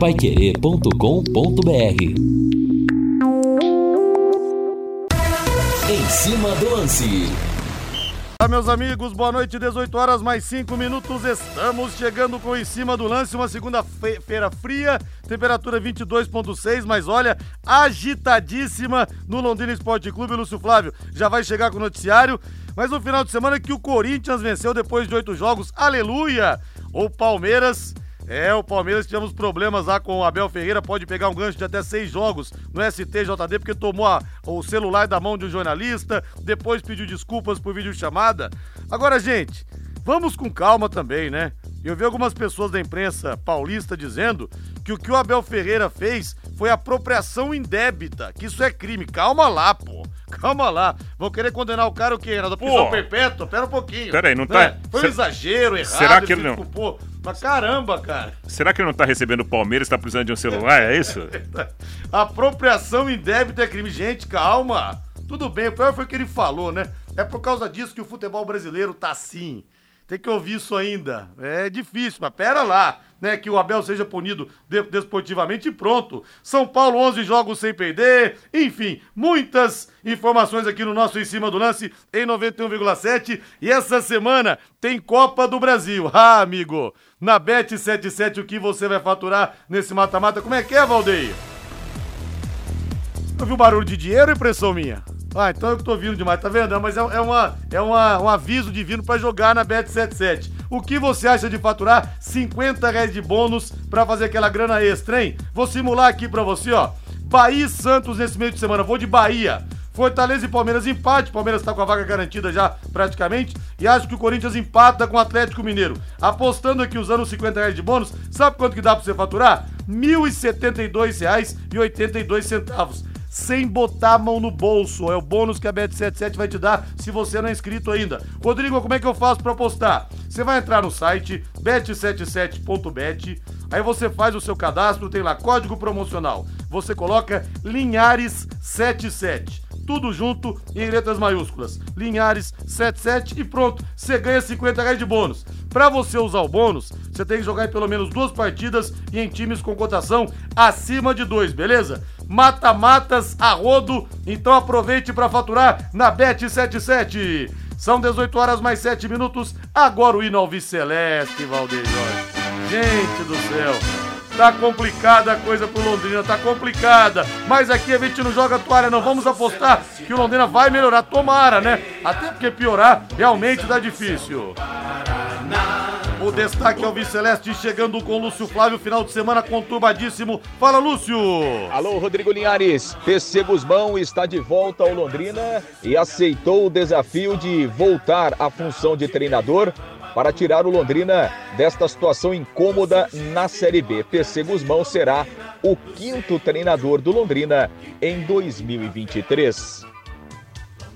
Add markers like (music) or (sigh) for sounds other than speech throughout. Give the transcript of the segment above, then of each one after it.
paiquerê.com.br Em cima do lance. Olá, meus amigos, boa noite, 18 horas mais 5 minutos. Estamos chegando com em cima do lance, uma segunda-feira fria, temperatura 22,6, mas olha, agitadíssima no Londrina Esporte Clube. Lúcio Flávio já vai chegar com o noticiário. Mas no final de semana que o Corinthians venceu depois de oito jogos, aleluia! O Palmeiras é, o Palmeiras tivemos problemas lá com o Abel Ferreira, pode pegar um gancho de até seis jogos no STJD, porque tomou a, o celular da mão de um jornalista, depois pediu desculpas por videochamada. Agora, gente, vamos com calma também, né? Eu vi algumas pessoas da imprensa paulista dizendo que o que o Abel Ferreira fez foi apropriação indébita, que isso é crime. Calma lá, pô. (laughs) Calma lá. Vão querer condenar o cara o quê? Da prisão Pô. perpétua? Pera um pouquinho. Pera aí, não tá... Né? Foi um exagero, errado. Será que ele não... Pô, mas caramba, cara. Será que ele não tá recebendo o Palmeiras tá precisando de um celular? É isso? (laughs) Apropriação indébita é crime. Gente, calma. Tudo bem, o pior foi o que ele falou, né? É por causa disso que o futebol brasileiro tá assim. Tem que ouvir isso ainda. É difícil, mas pera lá, né? Que o Abel seja punido desportivamente e pronto. São Paulo, 11 jogos sem perder. Enfim, muitas informações aqui no nosso Em Cima do Lance em 91,7. E essa semana tem Copa do Brasil. Ah, amigo, na Bet77 o que você vai faturar nesse mata-mata? Como é que é, Valdeir? Ouviu barulho de dinheiro impressão minha? Ah, então eu tô vindo demais, tá vendo? Mas é, é, uma, é uma, um aviso divino para jogar na Bet77. O que você acha de faturar 50 reais de bônus para fazer aquela grana extra, hein? Vou simular aqui para você, ó. Bahia e Santos nesse meio de semana. Vou de Bahia. Fortaleza e Palmeiras empate. Palmeiras tá com a vaga garantida já praticamente. E acho que o Corinthians empata com o Atlético Mineiro. Apostando aqui usando os 50 reais de bônus, sabe quanto que dá pra você faturar? R$ 1.072,82 sem botar a mão no bolso. É o bônus que a Bet77 vai te dar se você não é inscrito ainda. Rodrigo, como é que eu faço para apostar? Você vai entrar no site bet77.bet, aí você faz o seu cadastro, tem lá código promocional. Você coloca Linhares77 tudo junto em letras maiúsculas. Linhares 77 e pronto, você ganha 50 reais de bônus. Para você usar o bônus, você tem que jogar em pelo menos duas partidas e em times com cotação acima de dois, beleza? Mata-matas a rodo, então aproveite para faturar na Bet77. São 18 horas mais 7 minutos, agora o hino Celeste, Valdeir Gente do céu, Tá complicada a coisa pro Londrina, tá complicada. Mas aqui a gente não joga toalha, não. Vamos apostar que o Londrina vai melhorar. Tomara, né? Até porque piorar realmente dá difícil. O destaque é o Viceleste chegando com Lúcio Flávio, final de semana conturbadíssimo. Fala, Lúcio! Alô, Rodrigo Linhares. PC Guzmão está de volta ao Londrina e aceitou o desafio de voltar à função de treinador para tirar o Londrina desta situação incômoda na Série B. PC Guzmão será o quinto treinador do Londrina em 2023.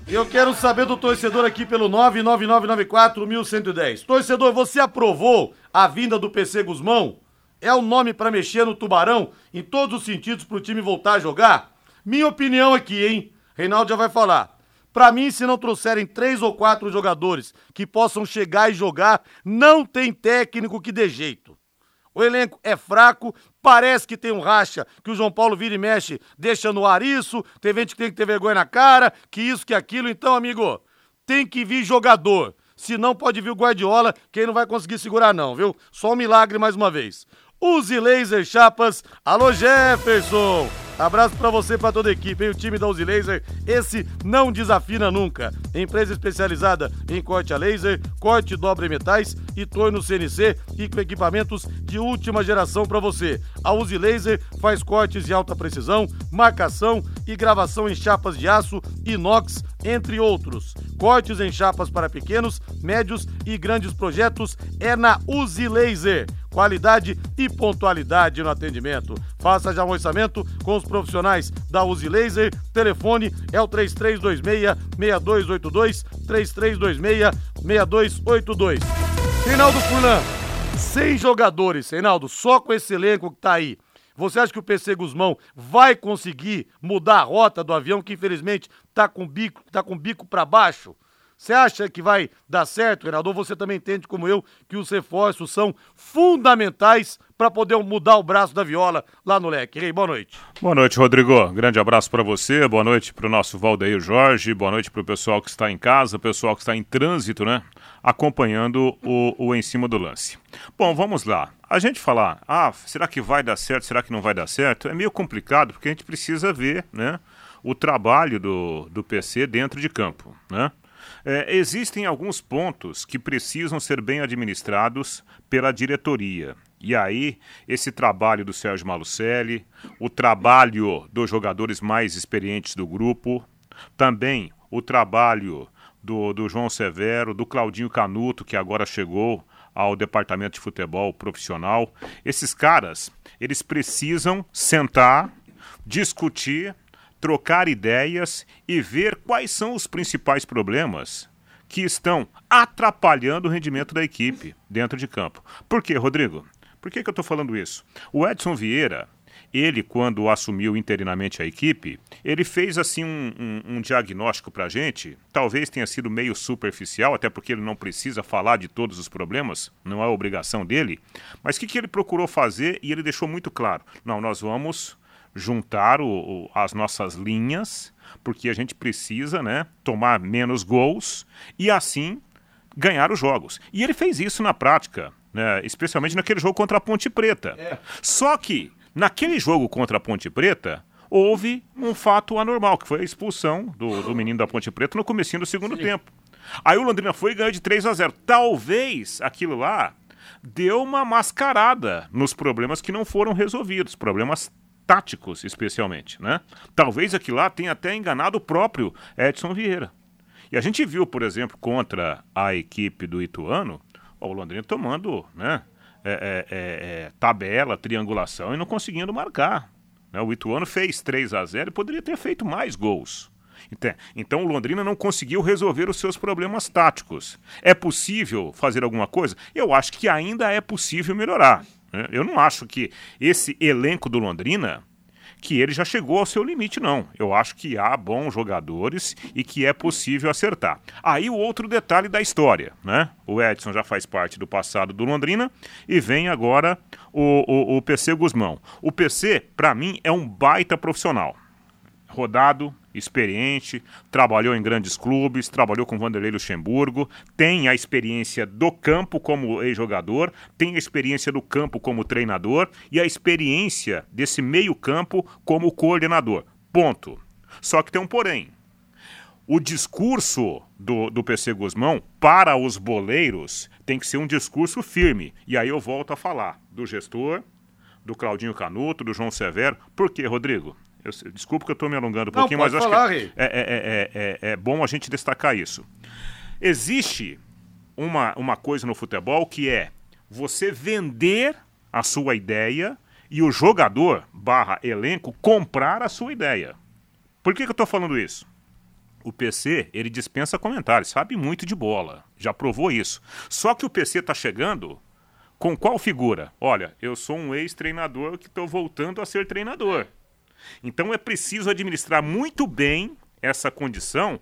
Eu quero saber do torcedor aqui pelo 99994-1110. Torcedor, você aprovou a vinda do PC Guzmão? É o nome para mexer no Tubarão em todos os sentidos para o time voltar a jogar? Minha opinião aqui, hein? Reinaldo já vai falar. Para mim, se não trouxerem três ou quatro jogadores que possam chegar e jogar, não tem técnico que dê jeito. O elenco é fraco, parece que tem um racha, que o João Paulo vira e mexe, deixa no ar isso, tem gente que tem que ter vergonha na cara, que isso, que aquilo. Então, amigo, tem que vir jogador. Se não, pode vir o Guardiola, quem não vai conseguir segurar não, viu? Só um milagre mais uma vez. Use Laser Chapas. Alô, Jefferson! Abraço para você para toda a equipe, hein? O time da Uzi Laser, esse não desafina nunca. Empresa especializada em corte a laser, corte dobre metais e torno CNC e com equipamentos de última geração para você. A Uzi Laser faz cortes de alta precisão, marcação e gravação em chapas de aço, inox, entre outros. Cortes em chapas para pequenos, médios e grandes projetos é na Uzi Laser qualidade e pontualidade no atendimento. Faça já um orçamento com os profissionais da Uzi Laser. Telefone é o 3326-6282, 3326-6282. Reinaldo Furlan, 100 jogadores, Reinaldo, só com esse elenco que tá aí. Você acha que o PC Guzmão vai conseguir mudar a rota do avião que infelizmente tá com bico, tá com bico para baixo? Você acha que vai dar certo, Reinaldo? Ou você também entende, como eu, que os reforços são fundamentais para poder mudar o braço da viola lá no leque? Rei, boa noite. Boa noite, Rodrigo. Grande abraço para você. Boa noite para o nosso Valdeir Jorge. Boa noite para o pessoal que está em casa, pessoal que está em trânsito, né? Acompanhando o, o Em Cima do Lance. Bom, vamos lá. A gente falar, ah, será que vai dar certo, será que não vai dar certo? É meio complicado, porque a gente precisa ver, né? O trabalho do, do PC dentro de campo, né? É, existem alguns pontos que precisam ser bem administrados pela diretoria. E aí, esse trabalho do Sérgio Malucelli, o trabalho dos jogadores mais experientes do grupo, também o trabalho do, do João Severo, do Claudinho Canuto, que agora chegou ao departamento de futebol profissional. Esses caras, eles precisam sentar, discutir trocar ideias e ver quais são os principais problemas que estão atrapalhando o rendimento da equipe dentro de campo. Por quê, Rodrigo? Por que, que eu estou falando isso? O Edson Vieira, ele, quando assumiu interinamente a equipe, ele fez assim um, um, um diagnóstico para a gente. Talvez tenha sido meio superficial, até porque ele não precisa falar de todos os problemas, não é obrigação dele. Mas o que, que ele procurou fazer e ele deixou muito claro: não, nós vamos juntar o, o, as nossas linhas, porque a gente precisa né, tomar menos gols e assim ganhar os jogos. E ele fez isso na prática, né, especialmente naquele jogo contra a Ponte Preta. É. Só que naquele jogo contra a Ponte Preta houve um fato anormal, que foi a expulsão do, do menino da Ponte Preta no começo do segundo Sim. tempo. Aí o Londrina foi e ganhou de 3 a 0. Talvez aquilo lá deu uma mascarada nos problemas que não foram resolvidos, problemas táticos, especialmente, né? Talvez aqui lá tenha até enganado o próprio Edson Vieira. E a gente viu, por exemplo, contra a equipe do Ituano, o Londrina tomando, né? É, é, é, é tabela, triangulação e não conseguindo marcar. Né? O Ituano fez 3 a 0 e poderia ter feito mais gols. Então o Londrina não conseguiu resolver os seus problemas táticos. É possível fazer alguma coisa? Eu acho que ainda é possível melhorar. Né? Eu não acho que esse elenco do Londrina que ele já chegou ao seu limite, não. Eu acho que há bons jogadores e que é possível acertar. Aí o outro detalhe da história, né? O Edson já faz parte do passado do Londrina e vem agora o, o, o PC Guzmão. O PC, para mim, é um baita profissional. Rodado, experiente, trabalhou em grandes clubes, trabalhou com Vanderlei Luxemburgo, tem a experiência do campo como ex-jogador, tem a experiência do campo como treinador e a experiência desse meio-campo como coordenador. Ponto. Só que tem um porém. O discurso do, do PC Guzmão para os boleiros tem que ser um discurso firme. E aí eu volto a falar do gestor, do Claudinho Canuto, do João Severo. Por quê, Rodrigo? Eu, desculpa que eu estou me alongando um Não, pouquinho, mas falar, acho que é, é, é, é, bom a gente destacar isso. Existe uma, uma coisa no futebol que é você vender a sua ideia e o jogador barra elenco comprar a sua ideia. Por que, que eu estou falando isso? O PC, ele dispensa comentários, sabe muito de bola, já provou isso. Só que o PC está chegando com qual figura? Olha, eu sou um ex-treinador que estou voltando a ser treinador. Então é preciso administrar muito bem essa condição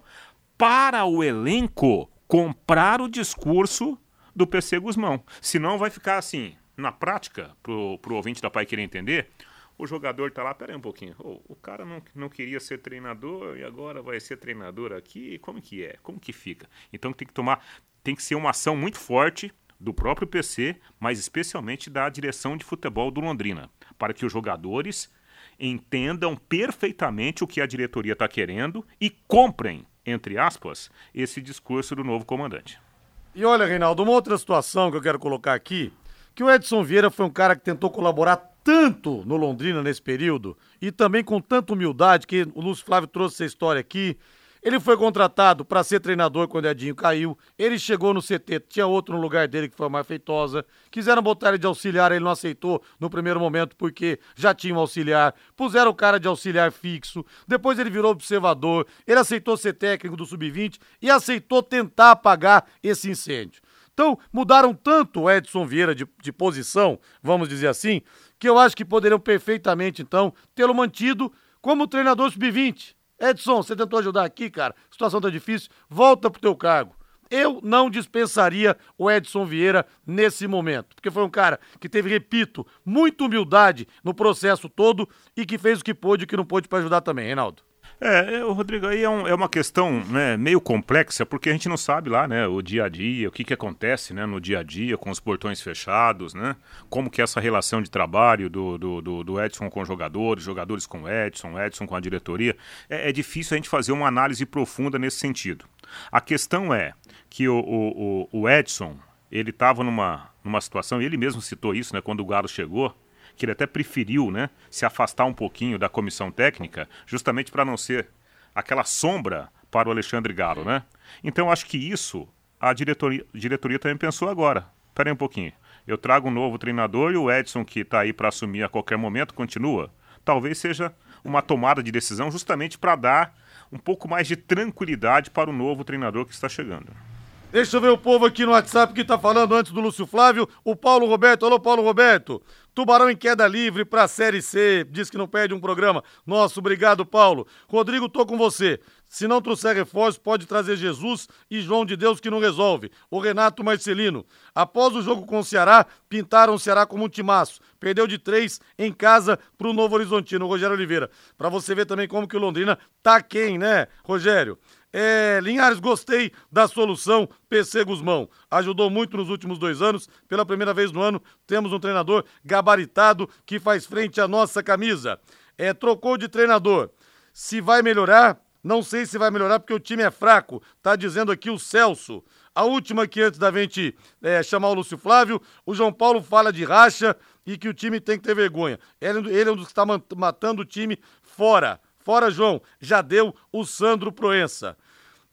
para o elenco comprar o discurso do PC Guzmão. Senão vai ficar assim, na prática, pro, pro ouvinte da Pai querer entender, o jogador tá lá, peraí um pouquinho, oh, o cara não, não queria ser treinador e agora vai ser treinador aqui, como que é? Como que fica? Então tem que tomar, tem que ser uma ação muito forte do próprio PC, mas especialmente da direção de futebol do Londrina, para que os jogadores entendam perfeitamente o que a diretoria está querendo e comprem, entre aspas, esse discurso do novo comandante. E olha, Reinaldo, uma outra situação que eu quero colocar aqui, que o Edson Vieira foi um cara que tentou colaborar tanto no Londrina nesse período e também com tanta humildade que o Lúcio Flávio trouxe essa história aqui ele foi contratado para ser treinador quando o Edinho caiu. Ele chegou no CT, tinha outro no lugar dele que foi mais feitosa. Quiseram botar ele de auxiliar, ele não aceitou no primeiro momento porque já tinha um auxiliar. Puseram o cara de auxiliar fixo. Depois ele virou observador. Ele aceitou ser técnico do sub-20 e aceitou tentar apagar esse incêndio. Então, mudaram tanto o Edson Vieira de, de posição, vamos dizer assim, que eu acho que poderiam perfeitamente, então, tê-lo mantido como treinador sub-20 Edson, você tentou ajudar aqui, cara, a situação tá difícil, volta pro teu cargo. Eu não dispensaria o Edson Vieira nesse momento, porque foi um cara que teve, repito, muita humildade no processo todo e que fez o que pôde e o que não pôde para ajudar também, Reinaldo. É, é, o Rodrigo, aí é, um, é uma questão né, meio complexa, porque a gente não sabe lá, né, o dia a dia, o que, que acontece né, no dia a dia com os portões fechados, né? Como que é essa relação de trabalho do, do, do, do Edson com os jogadores, jogadores com o Edson, Edson com a diretoria. É, é, difícil a gente fazer uma análise profunda nesse sentido. A questão é que o, o, o Edson, ele estava numa, numa situação, e ele mesmo citou isso, né, quando o Galo chegou, que ele até preferiu né, se afastar um pouquinho da comissão técnica, justamente para não ser aquela sombra para o Alexandre Galo, né? Então acho que isso a diretoria, diretoria também pensou agora. Espera um pouquinho. Eu trago um novo treinador e o Edson, que está aí para assumir a qualquer momento, continua. Talvez seja uma tomada de decisão justamente para dar um pouco mais de tranquilidade para o novo treinador que está chegando. Deixa eu ver o povo aqui no WhatsApp que tá falando antes do Lúcio Flávio. O Paulo Roberto. Alô, Paulo Roberto. Tubarão em queda livre pra Série C. Diz que não perde um programa. Nossa, obrigado, Paulo. Rodrigo, tô com você. Se não trouxer reforço, pode trazer Jesus e João de Deus que não resolve. O Renato Marcelino. Após o jogo com o Ceará, pintaram o Ceará como um timaço. Perdeu de três em casa pro Novo Horizontino, o Rogério Oliveira. Pra você ver também como que o Londrina tá quem, né, Rogério? É, Linhares, gostei da solução PC Guzmão. Ajudou muito nos últimos dois anos. Pela primeira vez no ano, temos um treinador gabaritado que faz frente à nossa camisa. É, trocou de treinador. Se vai melhorar, não sei se vai melhorar porque o time é fraco. Tá dizendo aqui o Celso. A última aqui antes da gente é, chamar o Lúcio Flávio, o João Paulo fala de racha e que o time tem que ter vergonha. Ele, ele é um dos que está matando o time fora. Fora, João, já deu o Sandro Proença.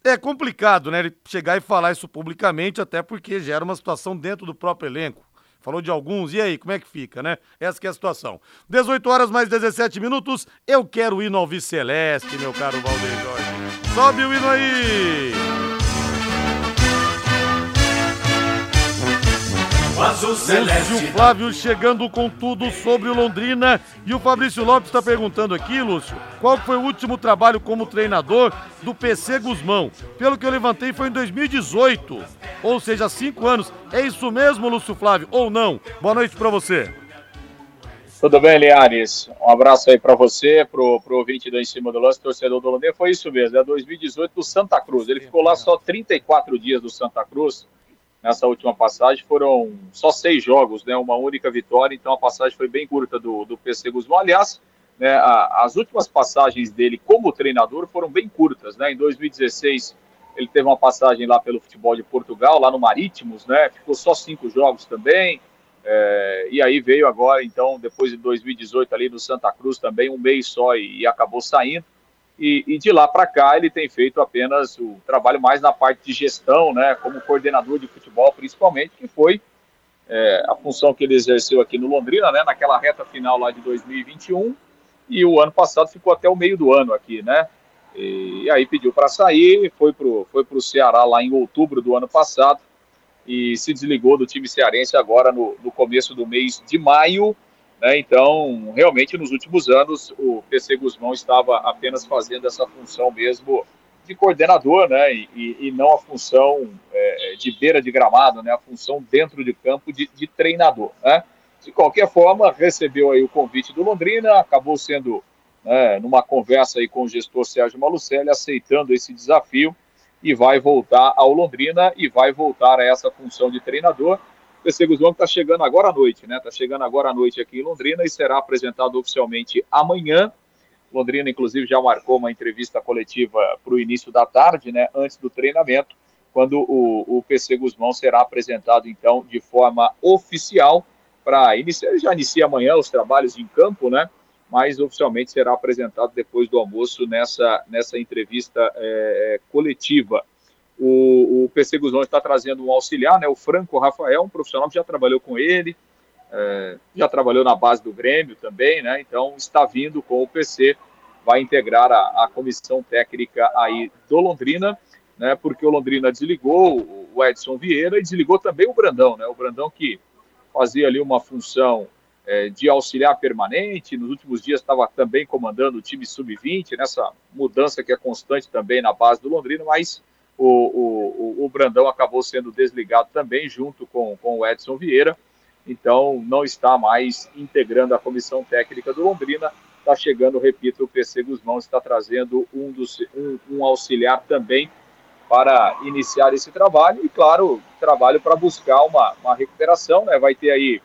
É complicado, né, ele chegar e falar isso publicamente, até porque gera uma situação dentro do próprio elenco. Falou de alguns, e aí, como é que fica, né? Essa é a situação. 18 horas mais 17 minutos, eu quero o hino ao Celeste, meu caro Valdeir Jorge. Sobe o hino aí! Azul Celeste. Lúcio Flávio chegando com tudo sobre o Londrina. E o Fabrício Lopes está perguntando aqui, Lúcio, qual foi o último trabalho como treinador do PC Guzmão? Pelo que eu levantei, foi em 2018. Ou seja, cinco anos. É isso mesmo, Lúcio Flávio, ou não? Boa noite para você. Tudo bem, Liares? Um abraço aí para você, pro, pro ouvinte do Em Cima do Lance, torcedor do Londrina. Foi isso mesmo, é 2018 do Santa Cruz. Ele ficou lá só 34 dias do Santa Cruz nessa última passagem. Foram só seis jogos, né, uma única vitória, então a passagem foi bem curta do, do PC Guzmão. Aliás, né, a, as últimas passagens dele como treinador foram bem curtas. Né? Em 2016, ele teve uma passagem lá pelo futebol de Portugal, lá no Marítimos, né? ficou só cinco jogos também. É, e aí veio agora, então, depois de 2018 ali no Santa Cruz também, um mês só e, e acabou saindo. E, e de lá para cá ele tem feito apenas o trabalho mais na parte de gestão, né, como coordenador de futebol principalmente, que foi é, a função que ele exerceu aqui no Londrina, né, naquela reta final lá de 2021, e o ano passado ficou até o meio do ano aqui, né, e, e aí pediu para sair, foi para o foi pro Ceará lá em outubro do ano passado, e se desligou do time cearense agora no, no começo do mês de maio, né? Então, realmente, nos últimos anos, o PC Guzmão estava apenas fazendo essa função mesmo de coordenador, né? E, e não a função é, de beira de gramado, né? A função dentro de campo de, de, treinador, né? De qualquer forma, recebeu aí o convite do Londrina, acabou sendo né, numa conversa aí com o gestor Sérgio Malucelli, aceitando esse desafio e vai voltar ao Londrina e vai voltar a essa função de treinador. O PC Guzmão está chegando agora à noite, né? Está chegando agora à noite aqui em Londrina e será apresentado oficialmente amanhã. Londrina, inclusive, já marcou uma entrevista coletiva para o início da tarde, né? Antes do treinamento, quando o, o PC Guzmão será apresentado, então, de forma oficial para iniciar. Já inicia amanhã os trabalhos em campo, né? Mas oficialmente será apresentado depois do almoço nessa, nessa entrevista é, coletiva. O, o PC Guzmão está trazendo um auxiliar, né, o Franco Rafael, um profissional que já trabalhou com ele, é, já trabalhou na base do Grêmio também, né, então está vindo com o PC, vai integrar a, a comissão técnica aí do Londrina, né, porque o Londrina desligou o Edson Vieira e desligou também o Brandão, né, o Brandão que fazia ali uma função é, de auxiliar permanente. Nos últimos dias estava também comandando o time sub-20, nessa mudança que é constante também na base do Londrina, mas o, o, o Brandão acabou sendo desligado também, junto com, com o Edson Vieira. Então, não está mais integrando a comissão técnica do Londrina. Está chegando, repito, o PC Guzmão está trazendo um, dos, um, um auxiliar também para iniciar esse trabalho e, claro, trabalho para buscar uma, uma recuperação. Né? Vai ter aí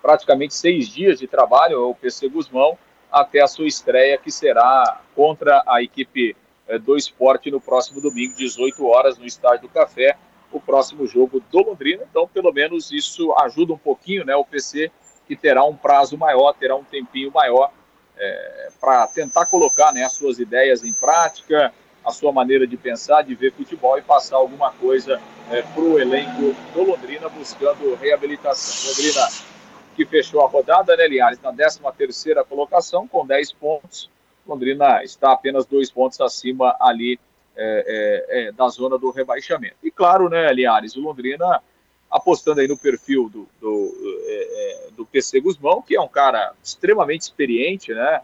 praticamente seis dias de trabalho, o PC Guzmão, até a sua estreia, que será contra a equipe do esporte no próximo domingo, 18 horas, no Estádio do Café, o próximo jogo do Londrina. Então, pelo menos isso ajuda um pouquinho, né? O PC que terá um prazo maior, terá um tempinho maior é, para tentar colocar né, as suas ideias em prática, a sua maneira de pensar, de ver futebol e passar alguma coisa é, para o elenco do Londrina buscando reabilitação. Londrina que fechou a rodada, né, Linhares, na 13 terceira colocação com 10 pontos. Londrina está apenas dois pontos acima ali é, é, é, da zona do rebaixamento. E claro, né, Linhares, o Londrina apostando aí no perfil do, do, é, é, do PC Guzmão, que é um cara extremamente experiente, né,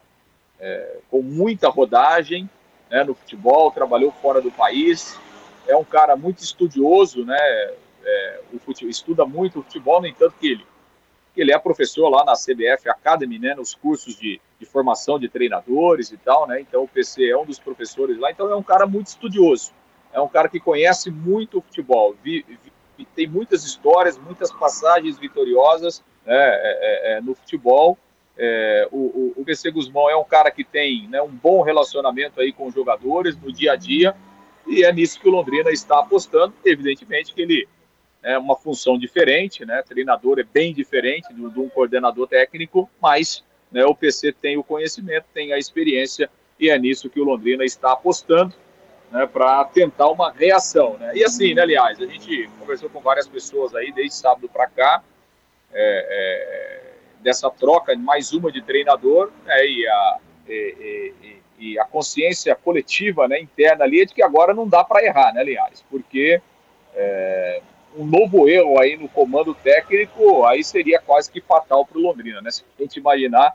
com muita rodagem né, no futebol, trabalhou fora do país, é um cara muito estudioso, né, o futebol, estuda muito o futebol, no entanto que ele ele é professor lá na CBF Academy, né, nos cursos de, de formação de treinadores e tal, né, então o PC é um dos professores lá, então é um cara muito estudioso, é um cara que conhece muito o futebol, vi, vi, tem muitas histórias, muitas passagens vitoriosas né, é, é, é no futebol, é, o, o, o PC Guzmão é um cara que tem né, um bom relacionamento aí com os jogadores no dia a dia, e é nisso que o Londrina está apostando, evidentemente que ele é uma função diferente, né? Treinador é bem diferente de, de um coordenador técnico, mas né, o PC tem o conhecimento, tem a experiência e é nisso que o Londrina está apostando, né? Para tentar uma reação, né? E assim, né? Aliás, a gente conversou com várias pessoas aí desde sábado para cá é, é, dessa troca, mais uma de treinador, né, e a e, e, e, a consciência coletiva, né, interna ali é de que agora não dá para errar, né, Linhares? Porque é, um novo erro aí no comando técnico, aí seria quase que fatal para o Londrina, né? Se a gente imaginar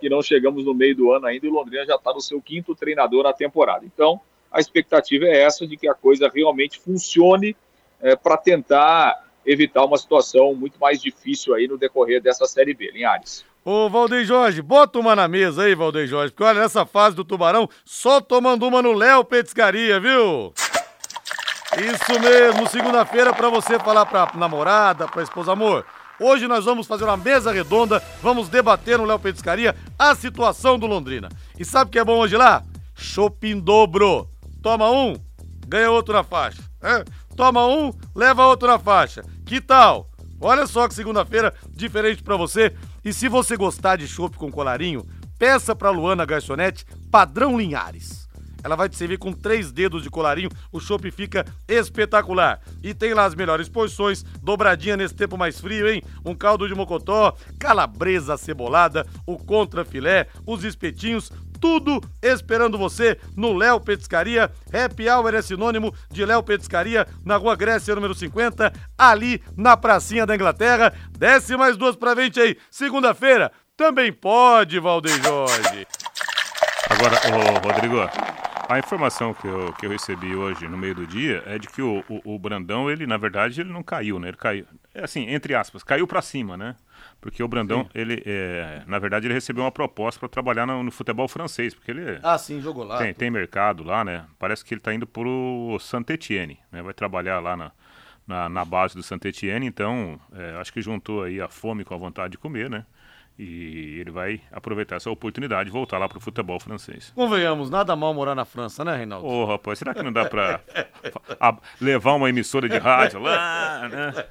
que não chegamos no meio do ano ainda e o Londrina já está no seu quinto treinador na temporada. Então, a expectativa é essa de que a coisa realmente funcione é, para tentar evitar uma situação muito mais difícil aí no decorrer dessa Série B, Linhares. Ô, Valdeir Jorge, bota uma na mesa aí, Valdeir Jorge, porque olha, nessa fase do Tubarão, só tomando uma no Léo Petiscaria, viu? Isso mesmo, segunda-feira para você falar pra namorada, pra esposa, amor. Hoje nós vamos fazer uma mesa redonda, vamos debater no Léo Petiscaria a situação do Londrina. E sabe o que é bom hoje lá? Shopping dobro. Toma um, ganha outro na faixa. Toma um, leva outro na faixa. Que tal? Olha só que segunda-feira diferente para você. E se você gostar de chopp com colarinho, peça pra Luana Garçonete padrão Linhares. Ela vai te servir com três dedos de colarinho. O chopp fica espetacular. E tem lá as melhores porções, dobradinha nesse tempo mais frio, hein? Um caldo de mocotó, calabresa cebolada, o contra filé, os espetinhos, tudo esperando você no Léo Petiscaria. Happy Hour é sinônimo de Léo Petiscaria, na Rua Grécia, número 50, ali na pracinha da Inglaterra. Desce mais duas pra frente aí. Segunda-feira também pode, Valdeir Jorge. Agora, ô, Rodrigo, a informação que eu, que eu recebi hoje no meio do dia é de que o, o, o Brandão, ele na verdade ele não caiu, né? Ele caiu, é assim, entre aspas, caiu para cima, né? Porque o Brandão, sim. ele, é, na verdade, ele recebeu uma proposta para trabalhar no, no, futebol francês, porque ele ah, sim, jogou lá. Tem, tem mercado lá, né? Parece que ele está indo pro Saint-Étienne, né? Vai trabalhar lá na, na, na base do Saint-Étienne, então é, acho que juntou aí a fome com a vontade de comer, né? E ele vai aproveitar essa oportunidade de voltar lá para o futebol francês. Convenhamos, nada mal morar na França, né, Reinaldo? Ô, oh, rapaz, será que não dá para levar uma emissora de rádio lá, né?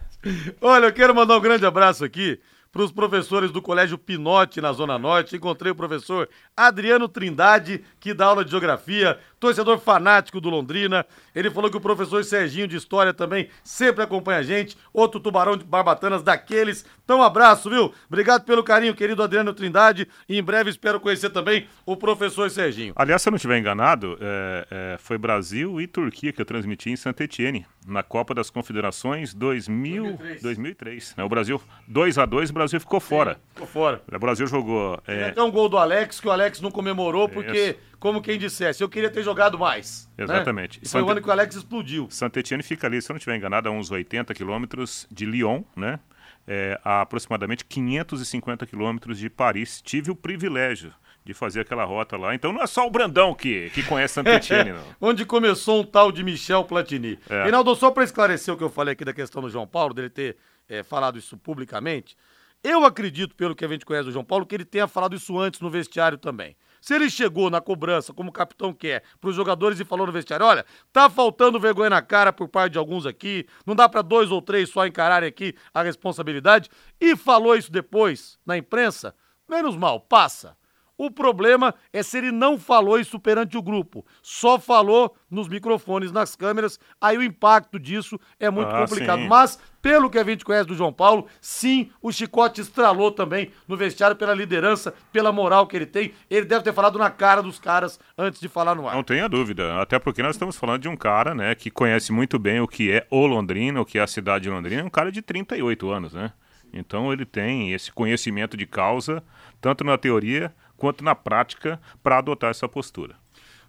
Olha, eu quero mandar um grande abraço aqui para os professores do Colégio Pinote na Zona Norte. Encontrei o professor Adriano Trindade, que dá aula de geografia, torcedor fanático do Londrina. Ele falou que o professor Serginho de História também sempre acompanha a gente. Outro tubarão de barbatanas daqueles. Então, um abraço, viu? Obrigado pelo carinho, querido Adriano Trindade. E em breve espero conhecer também o professor Serginho. Aliás, se eu não estiver enganado, é, é, foi Brasil e Turquia que eu transmiti em Saint Etienne. na Copa das Confederações 2000, 2003. 2003 né? O Brasil, 2 a 2 o Brasil ficou fora. Sim, ficou fora. O Brasil jogou... É... Até um gol do Alex, que o Alex não comemorou, porque, como quem dissesse, eu queria ter jogado mais. Né? Exatamente. Né? E foi o ano que o Alex explodiu. Santetienne fica ali, se eu não estiver enganado, a uns 80 quilômetros de Lyon, né? É, a aproximadamente 550 quilômetros de Paris. Tive o privilégio de fazer aquela rota lá. Então não é só o Brandão que, que conhece Sant'Etienne, não. (laughs) Onde começou um tal de Michel Platini. É. Reinaldo, só para esclarecer o que eu falei aqui da questão do João Paulo, dele ter é, falado isso publicamente, eu acredito, pelo que a gente conhece do João Paulo, que ele tenha falado isso antes no vestiário também. Se ele chegou na cobrança, como o capitão quer, para os jogadores e falou no vestiário: olha, tá faltando vergonha na cara por parte de alguns aqui, não dá para dois ou três só encararem aqui a responsabilidade, e falou isso depois na imprensa, menos mal, passa. O problema é se ele não falou isso perante o grupo, só falou nos microfones, nas câmeras, aí o impacto disso é muito ah, complicado. Sim. Mas, pelo que a gente conhece do João Paulo, sim, o chicote estralou também no vestiário pela liderança, pela moral que ele tem. Ele deve ter falado na cara dos caras antes de falar no ar. Não tenha dúvida, até porque nós estamos falando de um cara, né, que conhece muito bem o que é o Londrina, o que é a cidade de Londrina, é um cara de 38 anos, né? Então ele tem esse conhecimento de causa, tanto na teoria quanto na prática para adotar essa postura.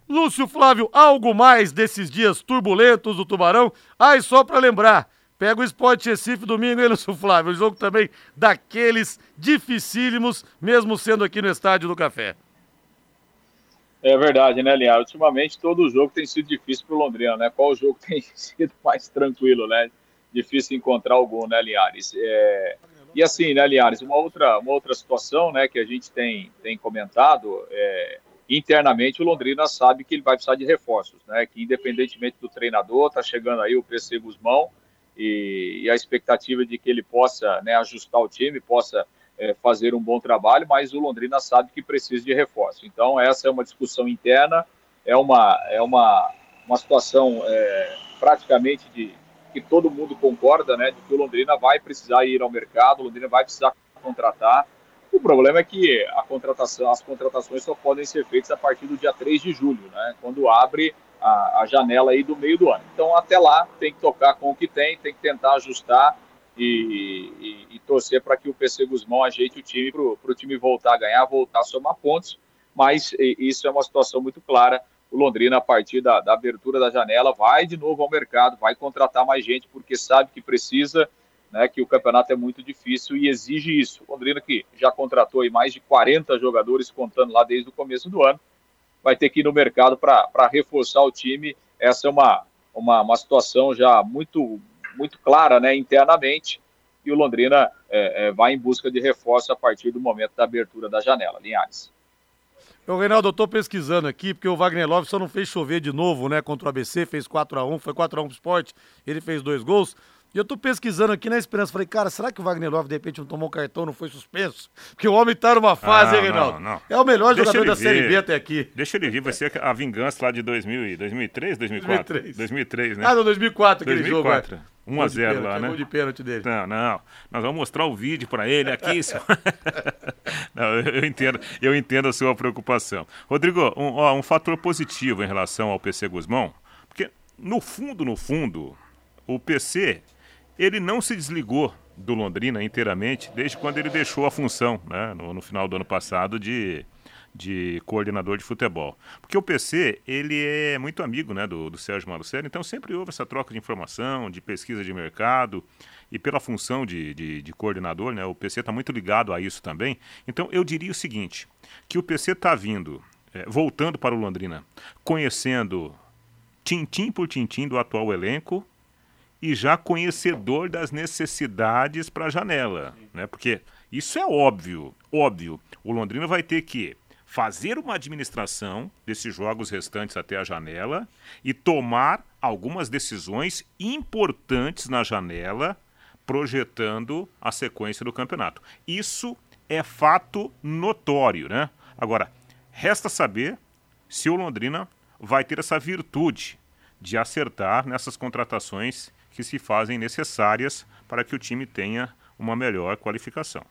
Lúcio Flávio, algo mais desses dias turbulentos do Tubarão? E só para lembrar, pega o Sport Recife domingo, hein, Lúcio Flávio? O jogo também daqueles dificílimos, mesmo sendo aqui no Estádio do Café. É verdade, né, Linhares? Ultimamente todo jogo tem sido difícil para o Londrina, né? Qual jogo (laughs) tem sido mais tranquilo, né? Difícil encontrar algum, né, Linhares? É... E assim, né, Linhares, uma outra, uma outra situação né, que a gente tem, tem comentado, é, internamente o Londrina sabe que ele vai precisar de reforços, né, que independentemente do treinador, está chegando aí o PC Guzmão e, e, a expectativa de que ele possa né, ajustar o time, possa é, fazer um bom trabalho, mas o Londrina sabe que precisa de reforço. Então essa é uma discussão interna, é uma, é uma, uma situação é, praticamente de, que todo mundo concorda, né, de que o Londrina vai precisar ir ao mercado, o Londrina vai precisar contratar. O problema é que a contratação, as contratações só podem ser feitas a partir do dia 3 de julho, né, quando abre a, a janela aí do meio do ano. Então, até lá, tem que tocar com o que tem, tem que tentar ajustar e, e, e torcer para que o PC Guzmão ajeite o time para o time voltar a ganhar, voltar a somar pontos. Mas isso é uma situação muito clara o Londrina, a partir da, da, abertura da janela, vai de novo ao mercado, vai contratar mais gente, porque sabe que precisa, né, que o campeonato é muito difícil e exige isso. O Londrina, que já contratou mais de 40 jogadores, contando lá desde o começo do ano, vai ter que ir no mercado para reforçar o time. Essa é uma, uma, uma situação já muito, muito clara né, internamente, e o Londrina é, é, vai em busca de reforço a partir do momento da abertura da janela. Linhares. Ô, Reinaldo, eu tô pesquisando aqui, porque o Wagner Love só não fez chover de novo, né, contra o ABC, fez 4x1, foi 4x1 pro esporte, ele fez dois gols. E eu tô pesquisando aqui na esperança, falei, cara, será que o Wagner Love de repente não tomou cartão, não foi suspenso? Porque o homem tá numa fase, ah, hein, Reinaldo? Não, não. É o melhor Deixa jogador da vir. Série B até aqui. Deixa ele vir, vai ser a vingança lá de 2000, 2003, 2004? 2003. 2003, né? Ah, não, 2004 aquele 2004. jogo. 1 a 0 lá, né? Gol de pênalti dele. Não, não. Nós vamos mostrar o vídeo para ele aqui. (laughs) (laughs) não, eu entendo, eu entendo a sua preocupação. Rodrigo, um, ó, um fator positivo em relação ao PC Guzmão, porque no fundo, no fundo, o PC ele não se desligou do Londrina inteiramente desde quando ele deixou a função, né, no, no final do ano passado, de de coordenador de futebol. Porque o PC, ele é muito amigo né, do, do Sérgio Malucelli, então sempre houve essa troca de informação, de pesquisa de mercado, e pela função de, de, de coordenador, né, o PC está muito ligado a isso também. Então eu diria o seguinte, que o PC está vindo, é, voltando para o Londrina, conhecendo tintim por tintim do atual elenco, e já conhecedor das necessidades para a janela, né? Porque isso é óbvio, óbvio. O Londrina vai ter que fazer uma administração desses jogos restantes até a janela e tomar algumas decisões importantes na janela, projetando a sequência do campeonato. Isso é fato notório, né? Agora, resta saber se o Londrina vai ter essa virtude de acertar nessas contratações que se fazem necessárias para que o time tenha uma melhor qualificação.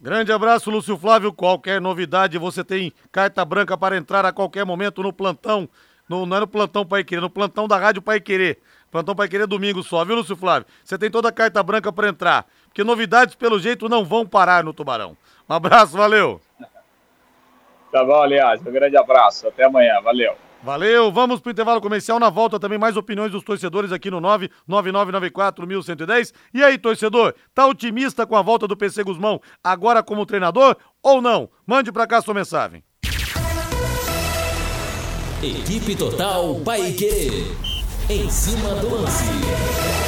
Grande abraço, Lúcio Flávio. Qualquer novidade, você tem carta branca para entrar a qualquer momento no plantão. No, não é no plantão Pai Querer, no plantão da Rádio Pai Querer. Plantão Pai Querer domingo só, viu, Lúcio Flávio? Você tem toda a carta branca para entrar. Porque novidades, pelo jeito, não vão parar no Tubarão. Um abraço, valeu. Tá bom, aliás. Um grande abraço. Até amanhã. Valeu. Valeu, vamos pro intervalo comercial. Na volta também mais opiniões dos torcedores aqui no 999941110. E aí, torcedor, tá otimista com a volta do PC Guzmão agora como treinador ou não? Mande pra cá sua mensagem. Equipe Total Paique. Em cima do lance.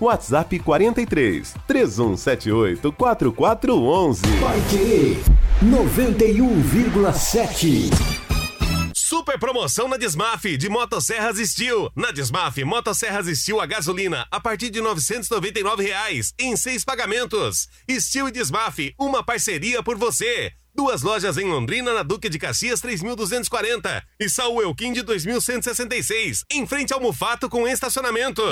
WhatsApp 43 3178 4411. Vai querer 91,7. Super promoção na Desmaf de Motosserras Steel. Na Desmaf, Motosserras Steel a gasolina a partir de 999 reais, em seis pagamentos. Steel e Desmaf, uma parceria por você. Duas lojas em Londrina, na Duque de Caxias 3240 e Saul Elquim de 2166, em frente ao Mufato com estacionamento.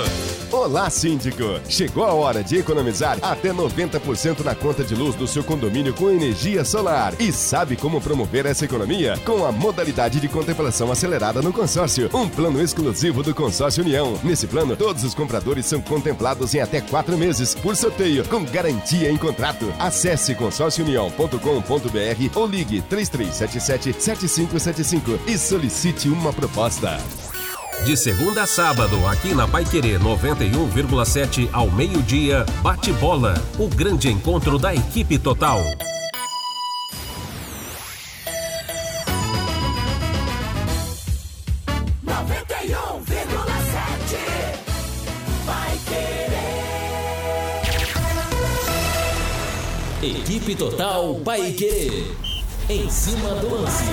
Olá, síndico! Chegou a hora de economizar até 90% na conta de luz do seu condomínio com energia solar. E sabe como promover essa economia? Com a modalidade de contemplação acelerada no consórcio, um plano exclusivo do Consórcio União. Nesse plano, todos os compradores são contemplados em até quatro meses, por sorteio, com garantia em contrato. Acesse consórciounião.com.br ou ligue 3377-7575 e solicite uma proposta. De segunda a sábado, aqui na Paiquerê 91,7 ao meio-dia, bate bola, o grande encontro da equipe total. Equipe Total Paique. Em cima do lance.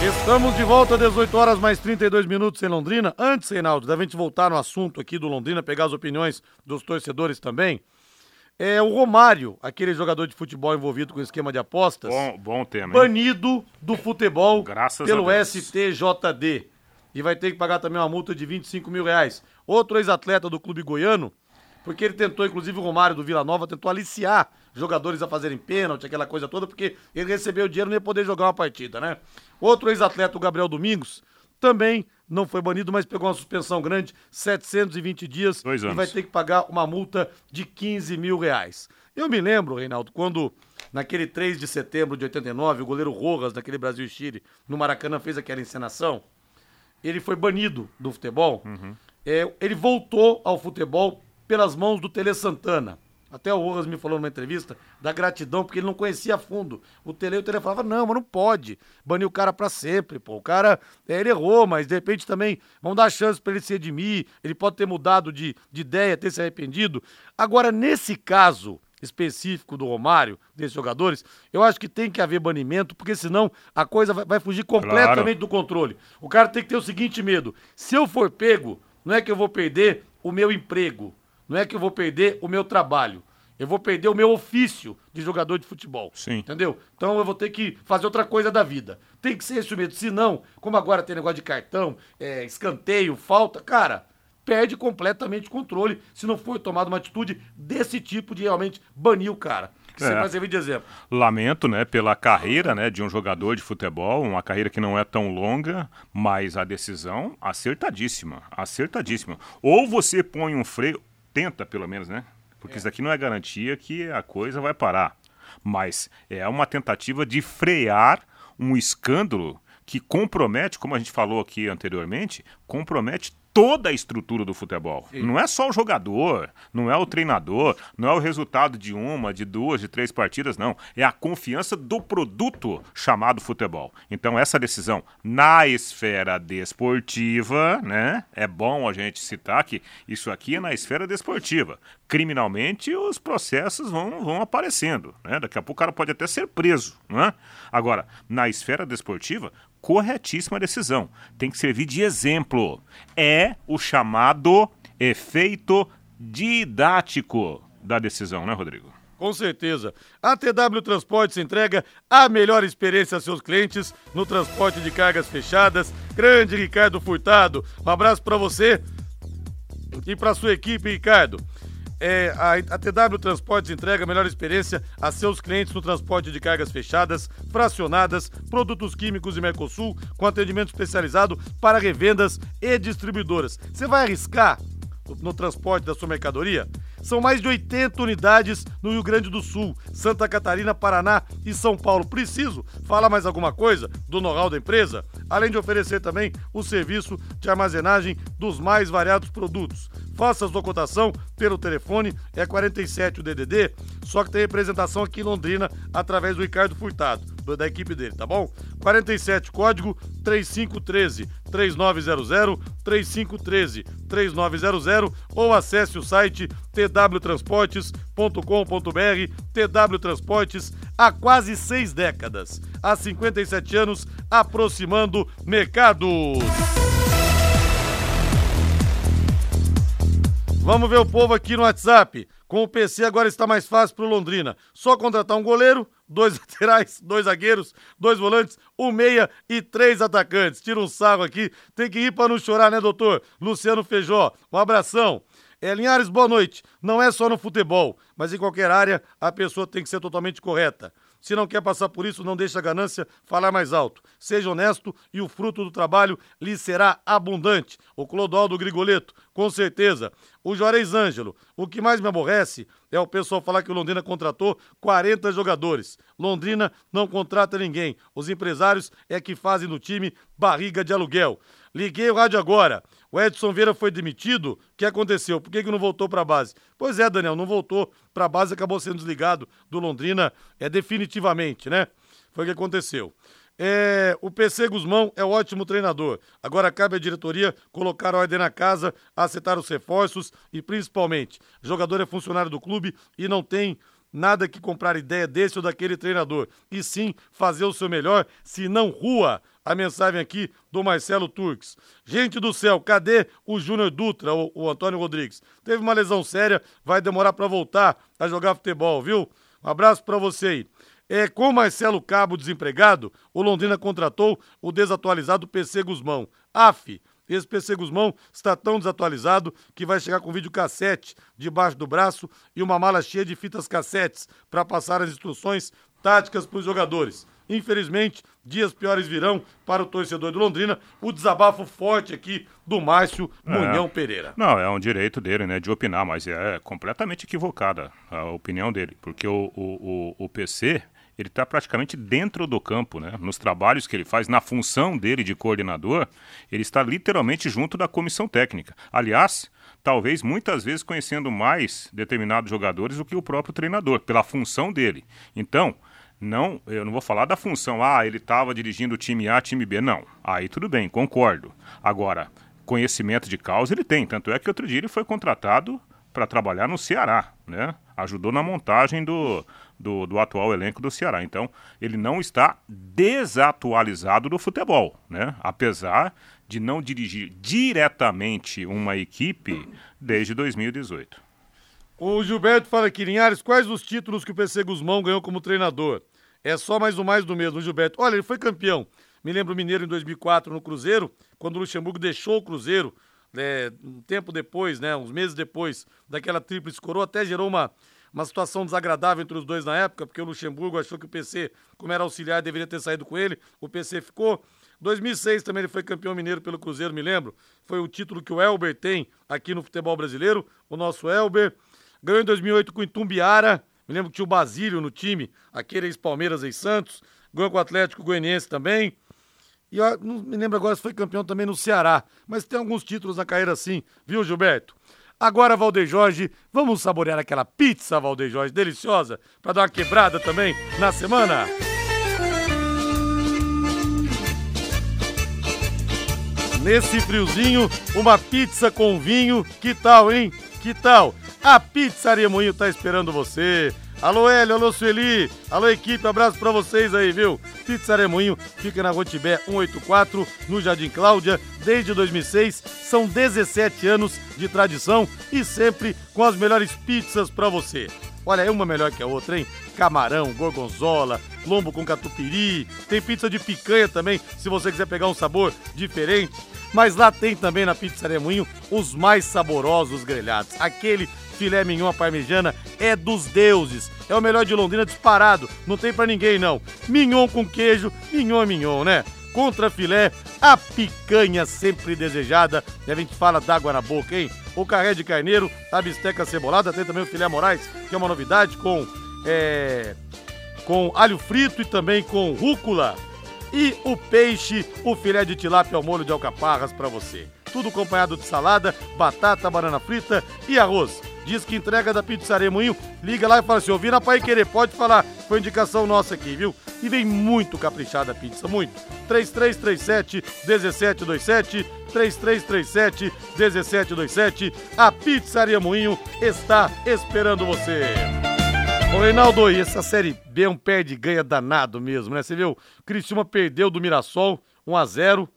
Estamos de volta, 18 horas mais 32 minutos em Londrina. Antes, Reinaldo, da gente voltar no assunto aqui do Londrina, pegar as opiniões dos torcedores também. É o Romário, aquele jogador de futebol envolvido com esquema de apostas. Bom, bom tema, hein? Banido do futebol Graças pelo. STJD. E vai ter que pagar também uma multa de 25 mil reais. Outro ex-atleta do clube goiano, porque ele tentou, inclusive o Romário do Vila Nova, tentou aliciar jogadores a fazerem pênalti, aquela coisa toda, porque ele recebeu o dinheiro e não ia poder jogar uma partida, né? Outro ex-atleta, o Gabriel Domingos, também não foi banido, mas pegou uma suspensão grande, 720 dias, Dois e anos. vai ter que pagar uma multa de 15 mil reais. Eu me lembro, Reinaldo, quando naquele 3 de setembro de 89, o goleiro Rojas, daquele Brasil e Chile, no Maracanã, fez aquela encenação, ele foi banido do futebol. É, ele voltou ao futebol pelas mãos do Tele Santana. Até o Rojas me falou numa entrevista da gratidão, porque ele não conhecia a fundo. O Tele, o Tele falava, não, mas não pode banir o cara pra sempre, pô. O cara, é, ele errou, mas de repente também vão dar chance pra ele se redimir, ele pode ter mudado de, de ideia, ter se arrependido. Agora, nesse caso específico do Romário, desses jogadores, eu acho que tem que haver banimento, porque senão a coisa vai, vai fugir completamente do controle. O cara tem que ter o seguinte medo: se eu for pego, não é que eu vou perder o meu emprego, não é que eu vou perder o meu trabalho. Eu vou perder o meu ofício de jogador de futebol. Sim. Entendeu? Então eu vou ter que fazer outra coisa da vida. Tem que ser esse o medo. Se não, como agora tem negócio de cartão, é, escanteio, falta, cara, perde completamente o controle se não for tomada uma atitude desse tipo de realmente banir o cara. Que você É. vai servir de exemplo. Lamento, né, pela carreira, né, de um jogador de futebol, uma carreira que não é tão longa, mas a decisão acertadíssima, acertadíssima. Ou você põe um freio, tenta pelo menos, né? Porque isso aqui não é garantia que a coisa vai parar. Mas é uma tentativa de frear um escândalo que compromete, como a gente falou aqui anteriormente, compromete toda a estrutura do futebol. Sim. Não é só o jogador, não é o treinador, não é o resultado de uma, de duas, de três partidas, não. É a confiança do produto chamado futebol. Então, essa decisão na esfera desportiva, né? É bom a gente citar que isso aqui é na esfera desportiva. Criminalmente, os processos vão, vão aparecendo. Né? Daqui a pouco o cara pode até ser preso. Né? Agora, na esfera desportiva, corretíssima decisão. Tem que servir de exemplo. É o chamado efeito didático da decisão, né, Rodrigo? Com certeza. A TW Transportes entrega a melhor experiência a seus clientes no transporte de cargas fechadas. Grande Ricardo Furtado. Um abraço para você e para sua equipe, Ricardo. É, a, a, TW Transportes entrega a melhor experiência a seus clientes no transporte de cargas fechadas, fracionadas, produtos químicos e Mercosul, com atendimento especializado para revendas e distribuidoras. Você vai arriscar no transporte da sua mercadoria? São mais de 80 unidades no Rio Grande do Sul, Santa Catarina, Paraná e São Paulo. Preciso falar mais alguma coisa do know-how da empresa? Além de oferecer também o serviço de armazenagem dos mais variados produtos. Faça sua cotação pelo telefone, é 47 o DDD, só que tem representação aqui em Londrina através do Ricardo Furtado, da equipe dele, tá bom? 47 código 3513 3900 3513 3900 ou acesse o site twtransportes.com.br. TW Transportes há quase seis décadas, há 57 anos, aproximando mercados. Vamos ver o povo aqui no WhatsApp. Com o PC agora está mais fácil para o Londrina. Só contratar um goleiro, dois (laughs) laterais, dois zagueiros, dois volantes, um meia e três atacantes. Tira um sarro aqui. Tem que ir para não chorar, né, doutor? Luciano Feijó. Um abração. É, Linhares, boa noite. Não é só no futebol, mas em qualquer área a pessoa tem que ser totalmente correta. Se não quer passar por isso, não deixe a ganância falar mais alto. Seja honesto e o fruto do trabalho lhe será abundante. O Clodoaldo Grigoleto, com certeza. O Juarez Ângelo, o que mais me aborrece é o pessoal falar que o Londrina contratou 40 jogadores. Londrina não contrata ninguém. Os empresários é que fazem no time barriga de aluguel. Liguei o rádio agora. O Edson Vieira foi demitido. O que aconteceu? Por que, que não voltou para a base? Pois é, Daniel, não voltou para a base, acabou sendo desligado do Londrina é definitivamente, né? Foi o que aconteceu. É, o PC Guzmão é um ótimo treinador. Agora cabe à diretoria colocar ordem na casa, acertar os reforços e, principalmente, jogador é funcionário do clube e não tem nada que comprar ideia desse ou daquele treinador. E sim fazer o seu melhor, se não rua a mensagem aqui do Marcelo Turques. Gente do céu, cadê o Júnior Dutra, o, o Antônio Rodrigues? Teve uma lesão séria, vai demorar para voltar a jogar futebol, viu? Um abraço para você aí. É, com Marcelo Cabo desempregado, o Londrina contratou o desatualizado PC Guzmão. AF, esse PC Guzmão está tão desatualizado que vai chegar com vídeo cassete debaixo do braço e uma mala cheia de fitas cassetes para passar as instruções táticas para os jogadores. Infelizmente, dias piores virão para o torcedor do Londrina. O desabafo forte aqui do Márcio é. Munhão Pereira. Não, é um direito dele, né, de opinar, mas é completamente equivocada a opinião dele, porque o, o, o, o PC ele está praticamente dentro do campo, né? Nos trabalhos que ele faz, na função dele de coordenador, ele está literalmente junto da comissão técnica. Aliás, talvez muitas vezes conhecendo mais determinados jogadores do que o próprio treinador, pela função dele. Então, não, eu não vou falar da função, ah, ele estava dirigindo o time A, time B, não. Aí tudo bem, concordo. Agora, conhecimento de causa ele tem, tanto é que outro dia ele foi contratado para trabalhar no Ceará, né? Ajudou na montagem do, do, do, atual elenco do Ceará. Então, ele não está desatualizado do futebol, né? Apesar de não dirigir diretamente uma equipe desde 2018. O Gilberto fala aqui, Linhares, quais os títulos que o PC Guzmão ganhou como treinador? É só mais um mais do mesmo, Gilberto. Olha, ele foi campeão. Me lembro Mineiro em 2004 no Cruzeiro, quando o Luxemburgo deixou o Cruzeiro, né, um tempo depois, né, uns meses depois daquela tríplice coroa, até gerou uma, uma situação desagradável entre os dois na época, porque o Luxemburgo achou que o PC, como era auxiliar, deveria ter saído com ele, o PC ficou. 2006 também ele foi campeão mineiro pelo Cruzeiro, me lembro. Foi o título que o Elber tem aqui no futebol brasileiro, o nosso Elber. Ganhou em 2008 com o Itumbiara, me lembro que tinha o Basílio no time, aquele ex-Palmeiras, ex-Santos. Ganhou com o Atlético Goianiense também. E eu não me lembro agora se foi campeão também no Ceará. Mas tem alguns títulos na carreira assim, viu, Gilberto? Agora, Valdeir Jorge, vamos saborear aquela pizza, Valdeir Jorge, deliciosa, para dar uma quebrada também na semana. Nesse friozinho, uma pizza com vinho, que tal, hein? Que tal? A Pizzaria Moinho tá esperando você. Alô, Hélio, alô, Sueli, alô, equipe, abraço pra vocês aí, viu? Pizzaria Moinho fica na Rotibé 184, no Jardim Cláudia, desde 2006. São 17 anos de tradição e sempre com as melhores pizzas pra você. Olha, é uma melhor que a outra, hein? Camarão, gorgonzola, lombo com catupiry, tem pizza de picanha também, se você quiser pegar um sabor diferente. Mas lá tem também na Pizzaria Moinho os mais saborosos grelhados. Aquele filé mignon à parmejana é dos deuses. É o melhor de Londrina disparado. Não tem para ninguém não. Mignon com queijo, mignon é mignon, né? Contra filé, a picanha sempre desejada. E a gente fala d'água na boca, hein? O carré de carneiro, a bisteca cebolada, tem também o filé Moraes, que é uma novidade com é, com alho frito e também com rúcula. E o peixe, o filé de tilápia ao molho de alcaparras para você. Tudo acompanhado de salada, batata, banana frita e arroz. Diz que entrega da Pizzaria Moinho. Liga lá e fala assim: ouvi na Pai Querer, pode falar. Foi indicação nossa aqui, viu? E vem muito caprichada a pizza, muito. 3337 1727 3337 1727. A Pizzaria Moinho está esperando você. Ô Reinaldo, e essa série B é um perde ganha danado mesmo, né? Você viu? Criciúma perdeu do Mirassol 1 a 0.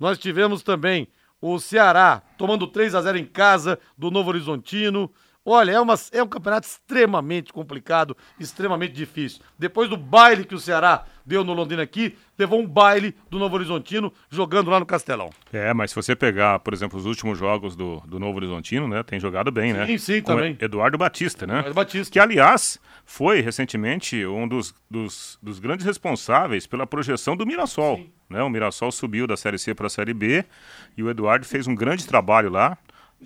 Nós tivemos também o Ceará tomando 3 a 0 em casa do Novo Horizontino. Olha, é, uma, é um campeonato extremamente complicado, extremamente difícil. Depois do baile que o Ceará deu no Londrina aqui, levou um baile do Novo Horizontino jogando lá no Castelão. É, mas se você pegar, por exemplo, os últimos jogos do, do Novo Horizontino, né, tem jogado bem, né? Sim, sim, também. Eduardo Batista, né? Eduardo Batista. Que, aliás, foi recentemente um dos, dos, dos grandes responsáveis pela projeção do Mirassol. Né? O Mirassol subiu da Série C para a Série B e o Eduardo fez um grande trabalho lá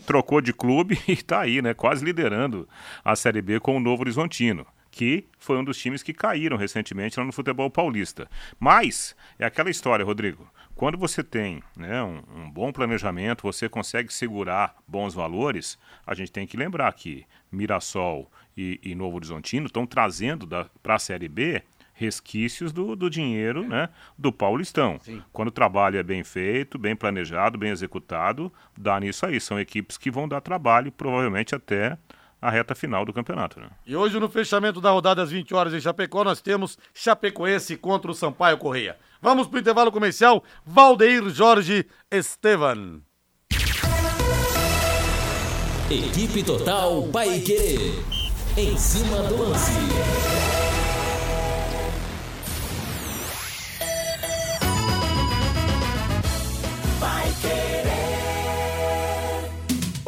trocou de clube (laughs) e está aí, né? Quase liderando a Série B com o Novo Horizontino. Que foi um dos times que caíram recentemente lá no futebol paulista. Mas é aquela história, Rodrigo. Quando você tem né, um, um bom planejamento, você consegue segurar bons valores, a gente tem que lembrar que Mirassol e, e Novo Horizontino estão trazendo para a Série B resquícios do, do dinheiro né, do Paulistão. Sim. Quando o trabalho é bem feito, bem planejado, bem executado, dá nisso aí. São equipes que vão dar trabalho, provavelmente até a reta final do campeonato. Né? E hoje, no fechamento da rodada às 20 horas em Chapecó, nós temos Chapecoense contra o Sampaio Correia. Vamos para o intervalo comercial. Valdeir Jorge Estevan. Equipe Total Paique. Em cima do lance.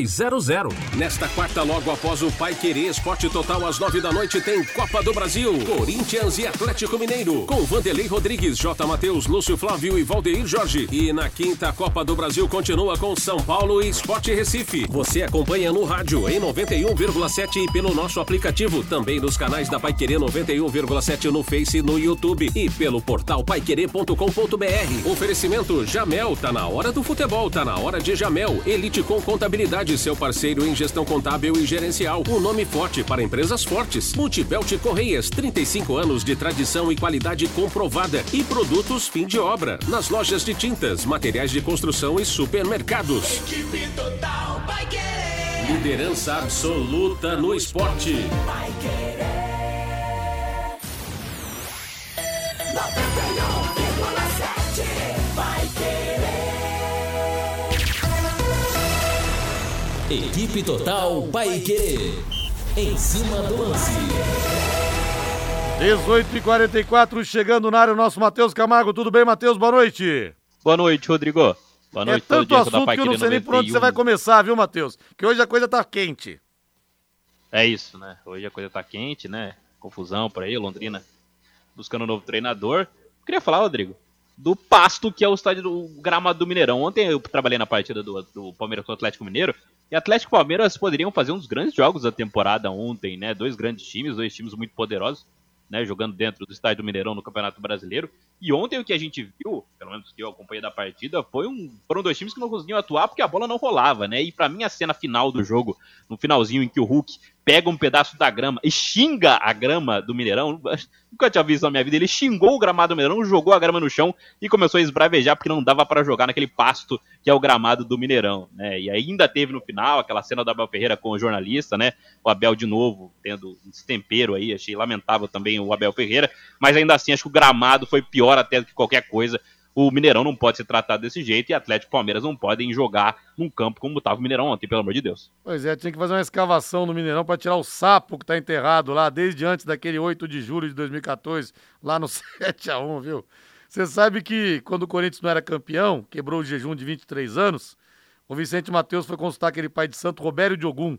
5200. Nesta quarta, logo após o Pai Querer Esporte Total, às nove da noite, tem Copa do Brasil. Corinthians e Atlético Mineiro. Com Vanderlei Rodrigues, J. Matheus, Lúcio Flávio e Valdeir Jorge. E na quinta, Copa do Brasil continua com São Paulo e Esporte Recife. Você acompanha no rádio em 91,7 e pelo nosso aplicativo. Também nos canais da Pai Querer 91,7 no Face e no YouTube. E pelo portal paiquerer.com.br. Oferecimento Jamel. Tá na hora do futebol, tá na hora de Jamel. Elite com contabilidade seu parceiro em gestão contábil e gerencial. Um nome forte para empresas fortes. Multibelt Correias, 35 anos de tradição e qualidade comprovada. E produtos fim de obra. Nas lojas de tintas, materiais de construção e supermercados. Equipe Total Paique. Liderança absoluta no esporte. Vai querer. Equipe Total Paique. Em cima do lance. 18 e 44 chegando na área o nosso Matheus Camargo. Tudo bem, Matheus? Boa noite. Boa noite, Rodrigo. Boa noite, é tanto assunto que eu não sei nem por onde você vai começar, viu, Matheus? Que hoje a coisa tá quente. É isso, né? Hoje a coisa tá quente, né? Confusão por aí, Londrina buscando um novo treinador. Queria falar, Rodrigo, do pasto que é o estádio do gramado do Mineirão. Ontem eu trabalhei na partida do, do Palmeiras com o Atlético Mineiro. E Atlético e Palmeiras poderiam fazer um dos grandes jogos da temporada ontem, né? Dois grandes times, dois times muito poderosos, né? Jogando dentro do estádio do Mineirão no Campeonato Brasileiro. E ontem o que a gente viu, pelo menos que eu acompanhei da partida, foi um, foram dois times que não conseguiam atuar porque a bola não rolava, né? E para mim a cena final do jogo, no finalzinho em que o Hulk pega um pedaço da grama e xinga a grama do Mineirão. Nunca tinha visto na minha vida. Ele xingou o gramado do Mineirão, jogou a grama no chão e começou a esbravejar porque não dava para jogar naquele pasto que é o gramado do Mineirão, né? E ainda teve no final aquela cena do Abel Ferreira com o jornalista, né? O Abel de novo tendo esse aí, achei lamentável também o Abel Ferreira, mas ainda assim acho que o gramado foi pior até do que qualquer coisa o Mineirão não pode ser tratado desse jeito e Atlético e Palmeiras não podem jogar num campo como estava o Mineirão ontem, pelo amor de Deus. Pois é, tinha que fazer uma escavação no Mineirão para tirar o sapo que está enterrado lá desde antes daquele 8 de julho de 2014, lá no (laughs) 7 a 1 viu? Você sabe que quando o Corinthians não era campeão, quebrou o jejum de 23 anos, o Vicente Matheus foi consultar aquele pai de santo, Roberto Diogum.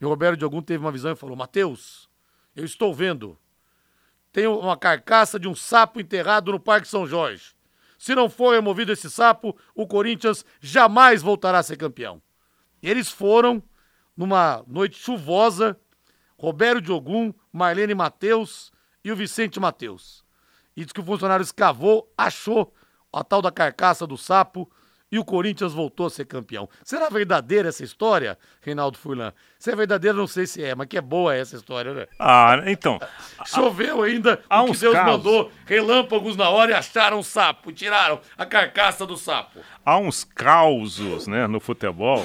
E o Roberto Diogum teve uma visão e falou: Matheus, eu estou vendo. Tem uma carcaça de um sapo enterrado no Parque São Jorge. Se não for removido esse sapo, o Corinthians jamais voltará a ser campeão. Eles foram numa noite chuvosa, Roberto Diogum, Marlene Mateus e o Vicente Mateus. E diz que o funcionário escavou, achou a tal da carcaça do sapo e o Corinthians voltou a ser campeão. Será verdadeira essa história, Reinaldo Furlan? Se é verdadeira, não sei se é, mas que é boa essa história, né? Ah, então. Choveu ainda, há o que Deus casos. mandou, relâmpagos na hora e acharam o sapo, tiraram a carcaça do sapo. Há uns causos, né, no futebol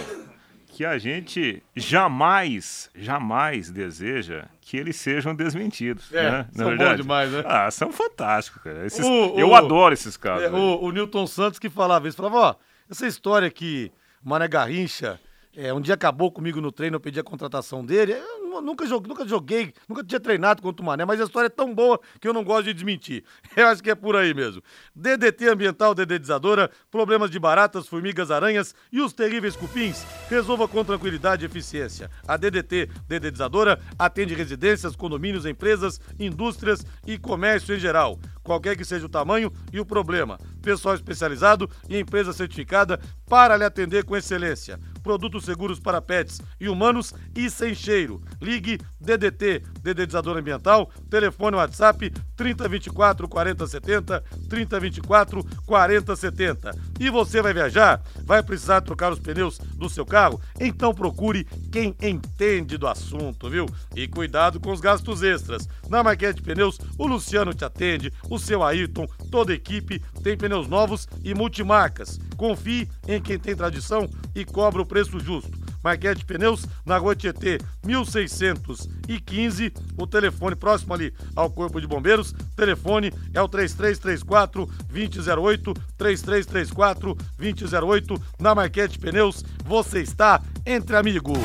que a gente jamais, jamais deseja que eles sejam desmentidos. É, né? são bons demais, né? Ah, são fantásticos, cara. Esses, o, eu o, adoro esses casos. É, o, o Newton Santos que falava isso, falava, ó, essa história que Mané Garrincha é, um dia acabou comigo no treino, eu pedi a contratação dele. Eu nunca joguei, nunca joguei, nunca tinha treinado contra o Mané, mas a história é tão boa que eu não gosto de desmentir. (laughs) Eu acho que é por aí mesmo. DDT Ambiental Dedetizadora, problemas de baratas, formigas, aranhas e os terríveis cupins, resolva com tranquilidade e eficiência. A DDT Dedetizadora atende residências, condomínios, empresas, indústrias e comércio em geral qualquer que seja o tamanho e o problema. Pessoal especializado e empresa certificada para lhe atender com excelência. Produtos seguros para pets e humanos e sem cheiro. Ligue DDT, Dedetizador Ambiental, telefone WhatsApp 3024 4070, 3024 4070. E você vai viajar? Vai precisar trocar os pneus do seu carro? Então procure quem entende do assunto, viu? E cuidado com os gastos extras. Na Marquete Pneus, o Luciano te atende, o seu Ayrton, toda a equipe tem pneus novos e multimarcas. Confie em quem tem tradição e cobra o preço justo. Marquete Pneus, na rua Tietê, 1615. O telefone próximo ali ao Corpo de Bombeiros. Telefone é o 3334 2008. 3334 2008. Na Marquete Pneus, você está entre amigos.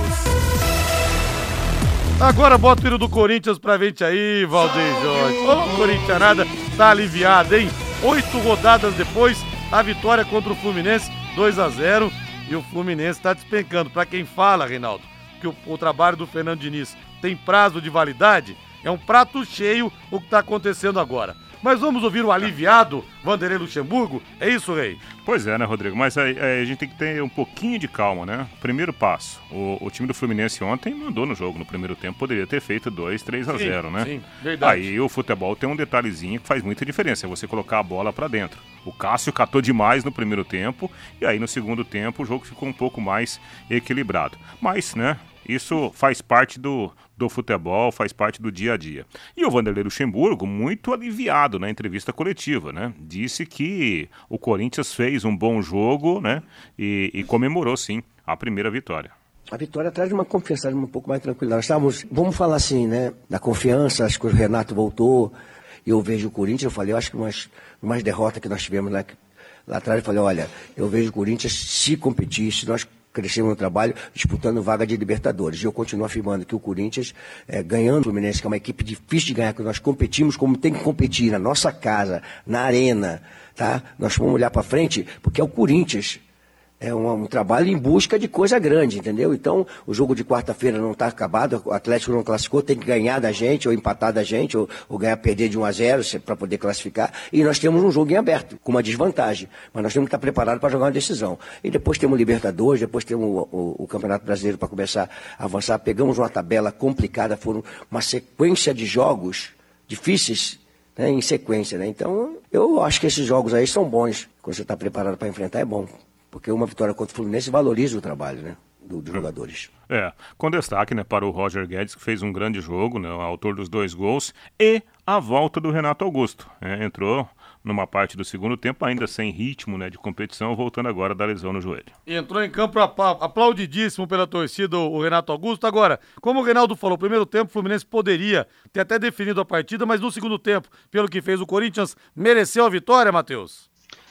Agora bota o hino do Corinthians pra gente aí, Valdeir Jorge. Ô, oh, Corinthians nada, tá aliviado, hein? Oito rodadas depois, a vitória contra o Fluminense, 2 a 0 e o Fluminense está despencando. Para quem fala, Reinaldo, que o, o, trabalho do Fernando Diniz tem prazo de validade, é um prato cheio o que está acontecendo agora. Mas vamos ouvir o aliviado Vanderlei Luxemburgo? É isso, Rei? Pois é, né, Rodrigo? Mas aí, a gente tem que ter um pouquinho de calma, né? Primeiro passo. O, o, time do Fluminense ontem mandou no jogo no primeiro tempo, poderia ter feito 2, 3 a 0, né? Sim, verdade. Aí o futebol tem um detalhezinho que faz muita diferença, é você colocar a bola para dentro. O Cássio catou demais no primeiro tempo e aí no segundo tempo o jogo ficou um pouco mais equilibrado. Mas, né, isso faz parte do, do futebol, faz parte do dia a dia. E o Vanderlei Luxemburgo, muito aliviado na entrevista coletiva, né? Disse que o Corinthians fez um bom jogo, né? E, e comemorou sim a primeira vitória. A vitória traz uma confiança um pouco mais tranquila. Nós estávamos, vamos falar assim, né? Da confiança, acho que o Renato voltou. Eu vejo o Corinthians, eu falei, eu acho que umas, umas derrotas que nós tivemos lá, lá atrás, eu falei, olha, eu vejo o Corinthians se competir, se nós crescemos no trabalho, disputando vaga de Libertadores. E eu continuo afirmando que o Corinthians, é, ganhando o Fluminense, que é uma equipe difícil de ganhar, que nós competimos como tem que competir, na nossa casa, na arena, tá? Nós vamos olhar para frente, porque é o Corinthians é um, um, trabalho em busca de coisa grande, entendeu? Então, o jogo de quarta-feira não está acabado, o Atlético não classificou, tem que ganhar da gente, ou empatar da gente, ou, ou ganhar, perder de 1 a 0 para poder classificar. E nós temos um jogo em aberto, com uma desvantagem. Mas nós temos que estar preparados para jogar uma decisão. E depois temos o Libertadores, depois temos o, o, o Campeonato Brasileiro para começar a avançar. Pegamos uma tabela complicada, foram uma sequência de jogos difíceis né, em sequência. Né? Então, eu acho que esses jogos aí são bons. Quando você está preparado para enfrentar, é bom. Porque uma vitória contra o Fluminense valoriza o trabalho, né? Do, dos jogadores. É, com destaque né, para o Roger Guedes, que fez um grande jogo, né, autor dos dois gols, e a volta do Renato Augusto. É, entrou numa parte do segundo tempo, ainda sem ritmo né, de competição, voltando agora da lesão no joelho. Entrou em campo aplaudidíssimo pela torcida o Renato Augusto. Agora, como o Reinaldo falou, primeiro tempo o Fluminense poderia ter até definido a partida, mas no segundo tempo, pelo que fez o Corinthians, mereceu a vitória, Matheus?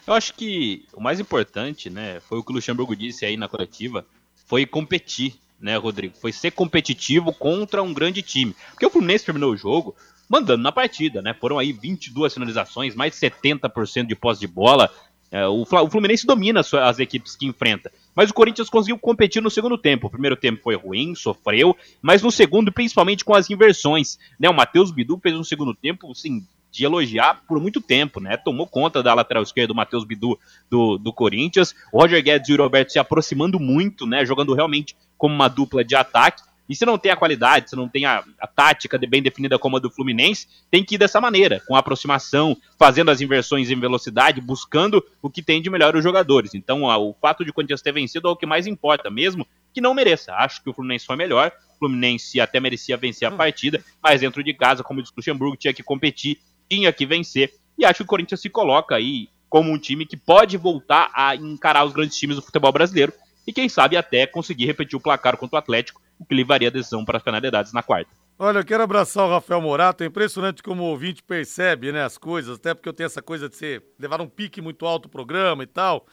Eu acho que o mais importante, né, foi o que o Luxemburgo disse aí na coletiva, foi competir, né, Rodrigo? Foi ser competitivo contra um grande time. Porque o Fluminense terminou o jogo mandando na partida, né? Foram aí 22 finalizações, mais de 70% de posse de bola. É, o Fluminense domina as equipes que enfrenta. Mas o Corinthians conseguiu competir no segundo tempo. O primeiro tempo foi ruim, sofreu, mas no segundo, principalmente com as inversões. Né? O Matheus Bidu fez um segundo tempo, assim, de elogiar por muito tempo, né? Tomou conta da lateral esquerda do Matheus Bidu do, do Corinthians. O Roger Guedes e o Roberto se aproximando muito, né? Jogando realmente como uma dupla de ataque. E se não tem a qualidade, se não tem a, a tática de bem definida como a do Fluminense, tem que ir dessa maneira, com aproximação, fazendo as inversões em velocidade, buscando o que tem de melhor os jogadores. Então, a, o fato de o Corinthians ter vencido é o que mais importa, mesmo que não mereça. Acho que o Fluminense foi melhor, o Fluminense até merecia vencer a partida, mas dentro de casa, como disse o Luxemburgo, tinha que competir tinha que vencer. E acho que o Corinthians se coloca aí como um time que pode voltar a encarar os grandes times do futebol brasileiro e quem sabe até conseguir repetir o placar contra o Atlético, o que levaria a decisão para as penalidades na quarta. Olha, eu quero abraçar o Rafael Morato. É impressionante como o ouvinte percebe né, as coisas, até porque eu tenho essa coisa de ser levar um pique muito alto o programa e tal.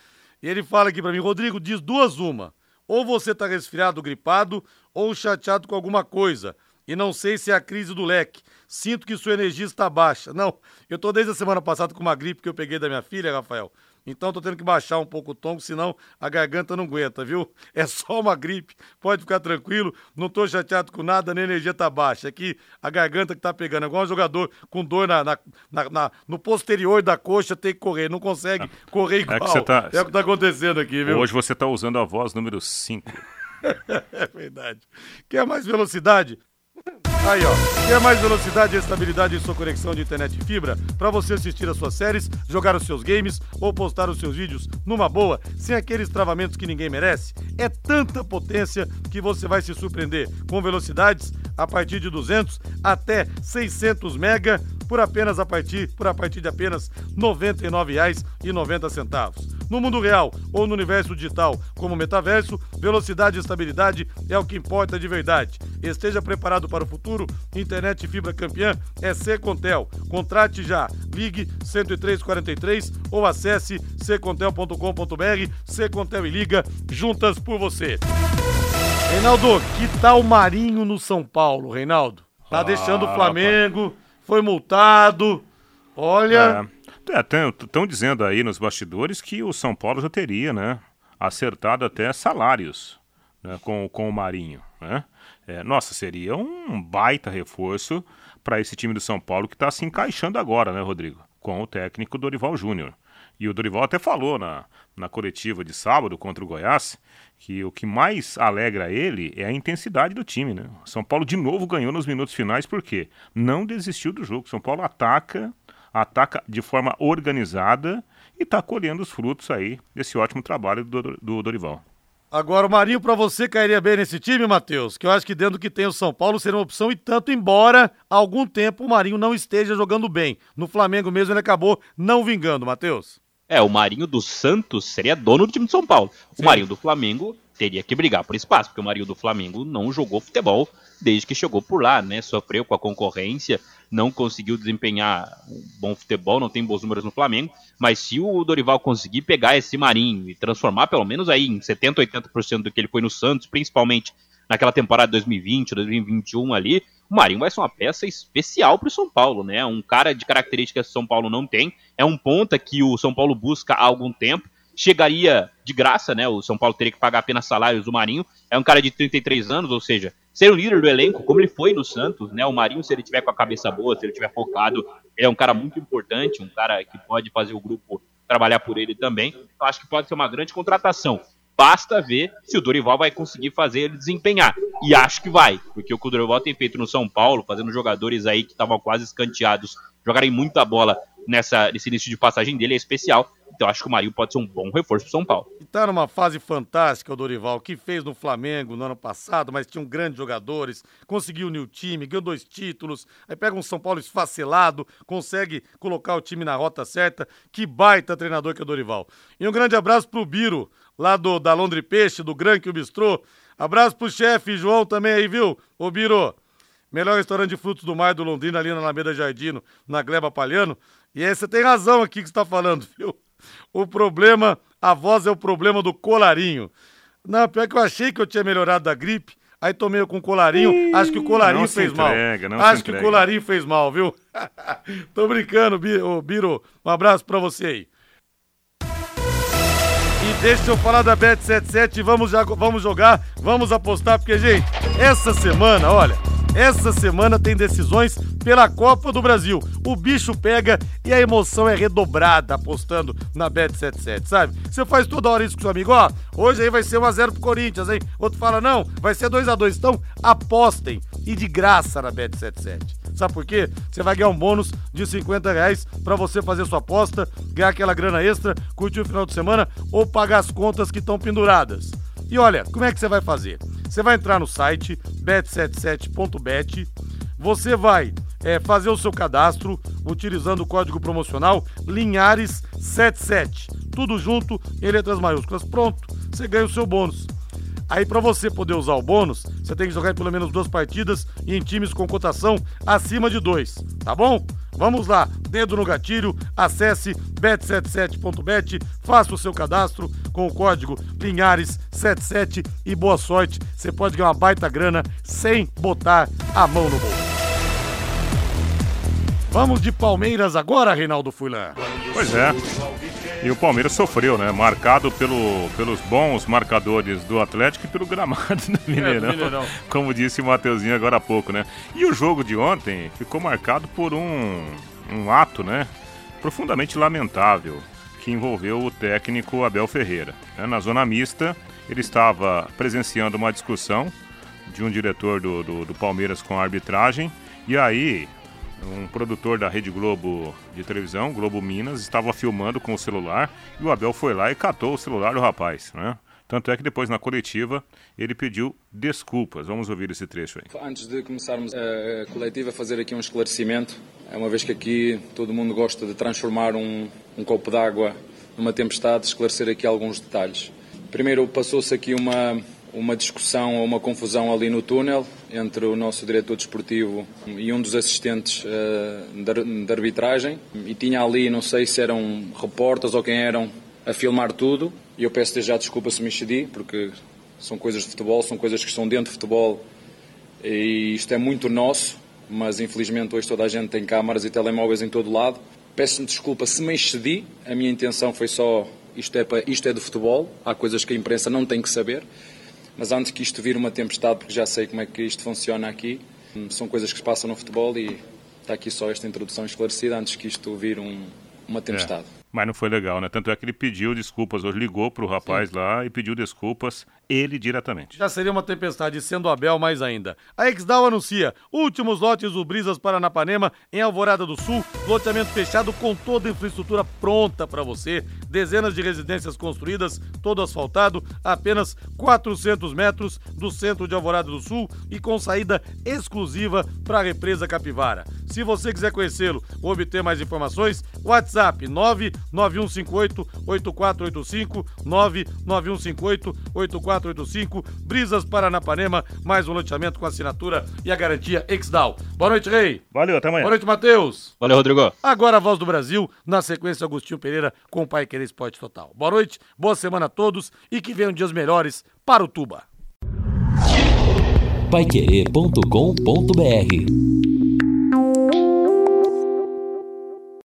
E ele fala aqui para mim, Rodrigo, diz duas uma. Ou você tá resfriado, gripado, ou chateado com alguma coisa. E não sei se é a crise do leque. Sinto que sua energia está baixa. Não, eu tô desde a semana passada com uma gripe que eu peguei da minha filha, Rafael. Então tô tendo que baixar um pouco o tom, senão a garganta não aguenta, viu? (laughs) É só uma gripe, pode ficar tranquilo, não tô chateado com nada, nem a energia tá baixa. Aqui a garganta que tá pegando, é igual um jogador com dor na, na, na, na no posterior da coxa tem que correr, não consegue correr igual. É, que tá, é o que tá acontecendo aqui, viu? Hoje você tá usando a voz número 5. (laughs) é verdade. Quer mais velocidade? Aí, ó. Quer mais velocidade e estabilidade em sua conexão de internet e fibra? Para você assistir as suas séries, jogar os seus games ou postar os seus vídeos numa boa, sem aqueles travamentos que ninguém merece? É tanta potência que você vai se surpreender com velocidades a partir de 200 até 600 mega por apenas a partir por a partir de apenas R$ 99,90. No mundo real ou no universo digital, como metaverso, velocidade e estabilidade é o que importa de verdade. Esteja preparado para o futuro. Internet fibra campeã é Secontel. Contrate já. Ligue 10343 ou acesse secontel.com.br. Secontel e liga juntas por você. Reinaldo, que tal Marinho no São Paulo, Reinaldo? Tá ah, deixando o Flamengo, foi multado. Olha. Estão é, dizendo aí nos bastidores que o São Paulo já teria, né? Acertado até salários né, com, com o Marinho. Né? É, nossa, seria um baita reforço para esse time do São Paulo que está se encaixando agora, né, Rodrigo? Com o técnico Dorival Júnior. E o Dorival até falou na, na coletiva de sábado contra o Goiás que o que mais alegra ele é a intensidade do time, né? São Paulo de novo ganhou nos minutos finais porque não desistiu do jogo. São Paulo ataca, ataca de forma organizada e está colhendo os frutos aí desse ótimo trabalho do, do Dorival. Agora, o Marinho, para você, cairia bem nesse time, Matheus? Que eu acho que dentro do que tem o São Paulo seria uma opção, e tanto, embora há algum tempo o Marinho não esteja jogando bem. No Flamengo mesmo ele acabou não vingando, Matheus. É, o Marinho do Santos seria dono do time de São Paulo. Sim. O Marinho do Flamengo teria que brigar por espaço, porque o Marinho do Flamengo não jogou futebol desde que chegou por lá, né? Sofreu com a concorrência, não conseguiu desempenhar um bom futebol, não tem bons números no Flamengo, mas se o Dorival conseguir pegar esse Marinho e transformar pelo menos aí em 70, 80% do que ele foi no Santos, principalmente naquela temporada 2020, 2021 ali, o Marinho vai ser uma peça especial para o São Paulo, né? Um cara de características que o São Paulo não tem, é um ponta que o São Paulo busca há algum tempo, chegaria de graça, né? O São Paulo teria que pagar apenas salários do Marinho. É um cara de 33 anos, ou seja, ser o líder do elenco, como ele foi no Santos, né? O Marinho, se ele tiver com a cabeça boa, se ele tiver focado, ele é um cara muito importante, um cara que pode fazer o grupo trabalhar por ele também. Eu acho que pode ser uma grande contratação. Basta ver se o Dorival vai conseguir fazer ele desempenhar. E acho que vai, porque o que o Dorival tem feito no São Paulo, fazendo jogadores aí que estavam quase escanteados jogarem muita bola nessa, nesse início de passagem dele é especial. Então acho que o Marinho pode ser um bom reforço pro São Paulo. E tá numa fase fantástica o Dorival, que fez no Flamengo no ano passado, mas tinham grandes jogadores, conseguiu unir o time, ganhou dois títulos, aí pega um São Paulo esfacelado, consegue colocar o time na rota certa. Que baita treinador que é o Dorival. E um grande abraço pro Biro, lá do, da Londre Peixe, do Gran que Bistrô. Abraço pro chefe João também aí, viu? Ô Biro, melhor restaurante de frutos do mar do Londrina, ali na Alameda Jardino, na Gleba Palhano. E aí você tem razão aqui que você tá falando, (laughs) viu? O problema, a voz é o problema do colarinho. Não, pior que eu achei que eu tinha melhorado da gripe. Aí tomei com colarinho, Ih, acho que o colarinho fez entrega, mal. acho que o colarinho fez mal, viu? (laughs) Tô brincando, Biro. Um abraço pra você aí. E deixa eu falar da Bet77, vamos, já, vamos jogar, vamos apostar, porque, gente, essa semana, olha, essa semana tem decisões pela Copa do Brasil. O bicho pega e a emoção é redobrada apostando na Bet77, sabe? Você faz toda hora isso com seu amigo, ó, hoje aí vai ser 1x0 pro Corinthians, hein? Outro fala, não, vai ser 2x2. Então, apostem e de graça na Bet77. Sabe por quê? Você vai ganhar um bônus de 50 reais pra você fazer sua aposta, ganhar aquela grana extra, curtir o final de semana ou pagar as contas que estão penduradas. E olha, como é que você vai fazer? Você vai entrar no site bet77.bet, você vai é, fazer o seu cadastro utilizando o código promocional Linhares77. Tudo junto em letras maiúsculas. Pronto, você ganha o seu bônus. Aí para você poder usar o bônus, você tem que jogar pelo menos duas partidas e em times com cotação acima de dois, tá bom? Vamos lá, dedo no gatilho, acesse bet77.bet, faça o seu cadastro com o código Linhares77 e boa sorte. Você pode ganhar uma baita grana sem botar a mão no bolso. Vamos de Palmeiras agora, Reinaldo Fulan. Pois é. E o Palmeiras sofreu, né? Marcado pelo, pelos bons marcadores do Atlético e pelo gramado (laughs) do Mineirão, é, do Mineirão. Como disse o Mateuzinho agora há pouco, né? E o jogo de ontem ficou marcado por um, um ato, né? Profundamente lamentável que envolveu o técnico Abel Ferreira. Né? Na zona mista, ele estava presenciando uma discussão de um diretor do, do, do Palmeiras com a arbitragem. E aí, um produtor da Rede Globo de televisão, Globo Minas, estava filmando com o celular e o Abel foi lá e catou o celular do rapaz, né? Tanto é que depois na coletiva ele pediu desculpas. Vamos ouvir esse trecho aí. Antes de começarmos a coletiva, fazer aqui um esclarecimento. É uma vez que aqui todo mundo gosta de transformar um, um copo d'água numa tempestade, esclarecer aqui alguns detalhes. Primeiro, passou-se aqui uma, uma discussão ou uma confusão ali no túnel entre o nosso diretor desportivo e um dos assistentes uh, de arbitragem e tinha ali, não sei se eram repórteres ou quem eram, a filmar tudo e eu peço já desculpa se me excedi porque são coisas de futebol, são coisas que estão dentro de futebol e isto é muito nosso, mas infelizmente hoje toda a gente tem câmaras e telemóveis em todo lado. Peço-me desculpa se me excedi, a minha intenção foi só isto é, isto é de futebol, há coisas que a imprensa não tem que saber. Mas antes que isto vir uma tempestade, porque já sei como é que isto funciona aqui, são coisas que se passam no futebol e está aqui só esta introdução esclarecida antes que isto vir um, uma tempestade. É. Mas não foi legal, né? Tanto é que ele pediu desculpas, hoje ligou pro rapaz Sim. lá e pediu desculpas, ele diretamente. Já seria uma tempestade, sendo Abel mais ainda. A Exdal anuncia últimos lotes do Brisas Paranapanema em Alvorada do Sul, loteamento fechado com toda a infraestrutura pronta para você, dezenas de residências construídas, todo asfaltado, apenas 400 metros do centro de Alvorada do Sul e com saída exclusiva para a represa Capivara. Se você quiser conhecê-lo ou obter mais informações, WhatsApp 9 99158-8485, 99158-8485. Brisas Paranapanema, mais um loteamento com assinatura e a garantia Exdal. Boa noite, Rei. Valeu, até amanhã. Boa noite, Matheus. Valeu, Rodrigo. Agora a voz do Brasil, na sequência Agostinho Pereira com o Pai Querer Esporte Total. Boa noite, boa semana a todos e que venham dias melhores para o Tuba. Paiquerê.com.br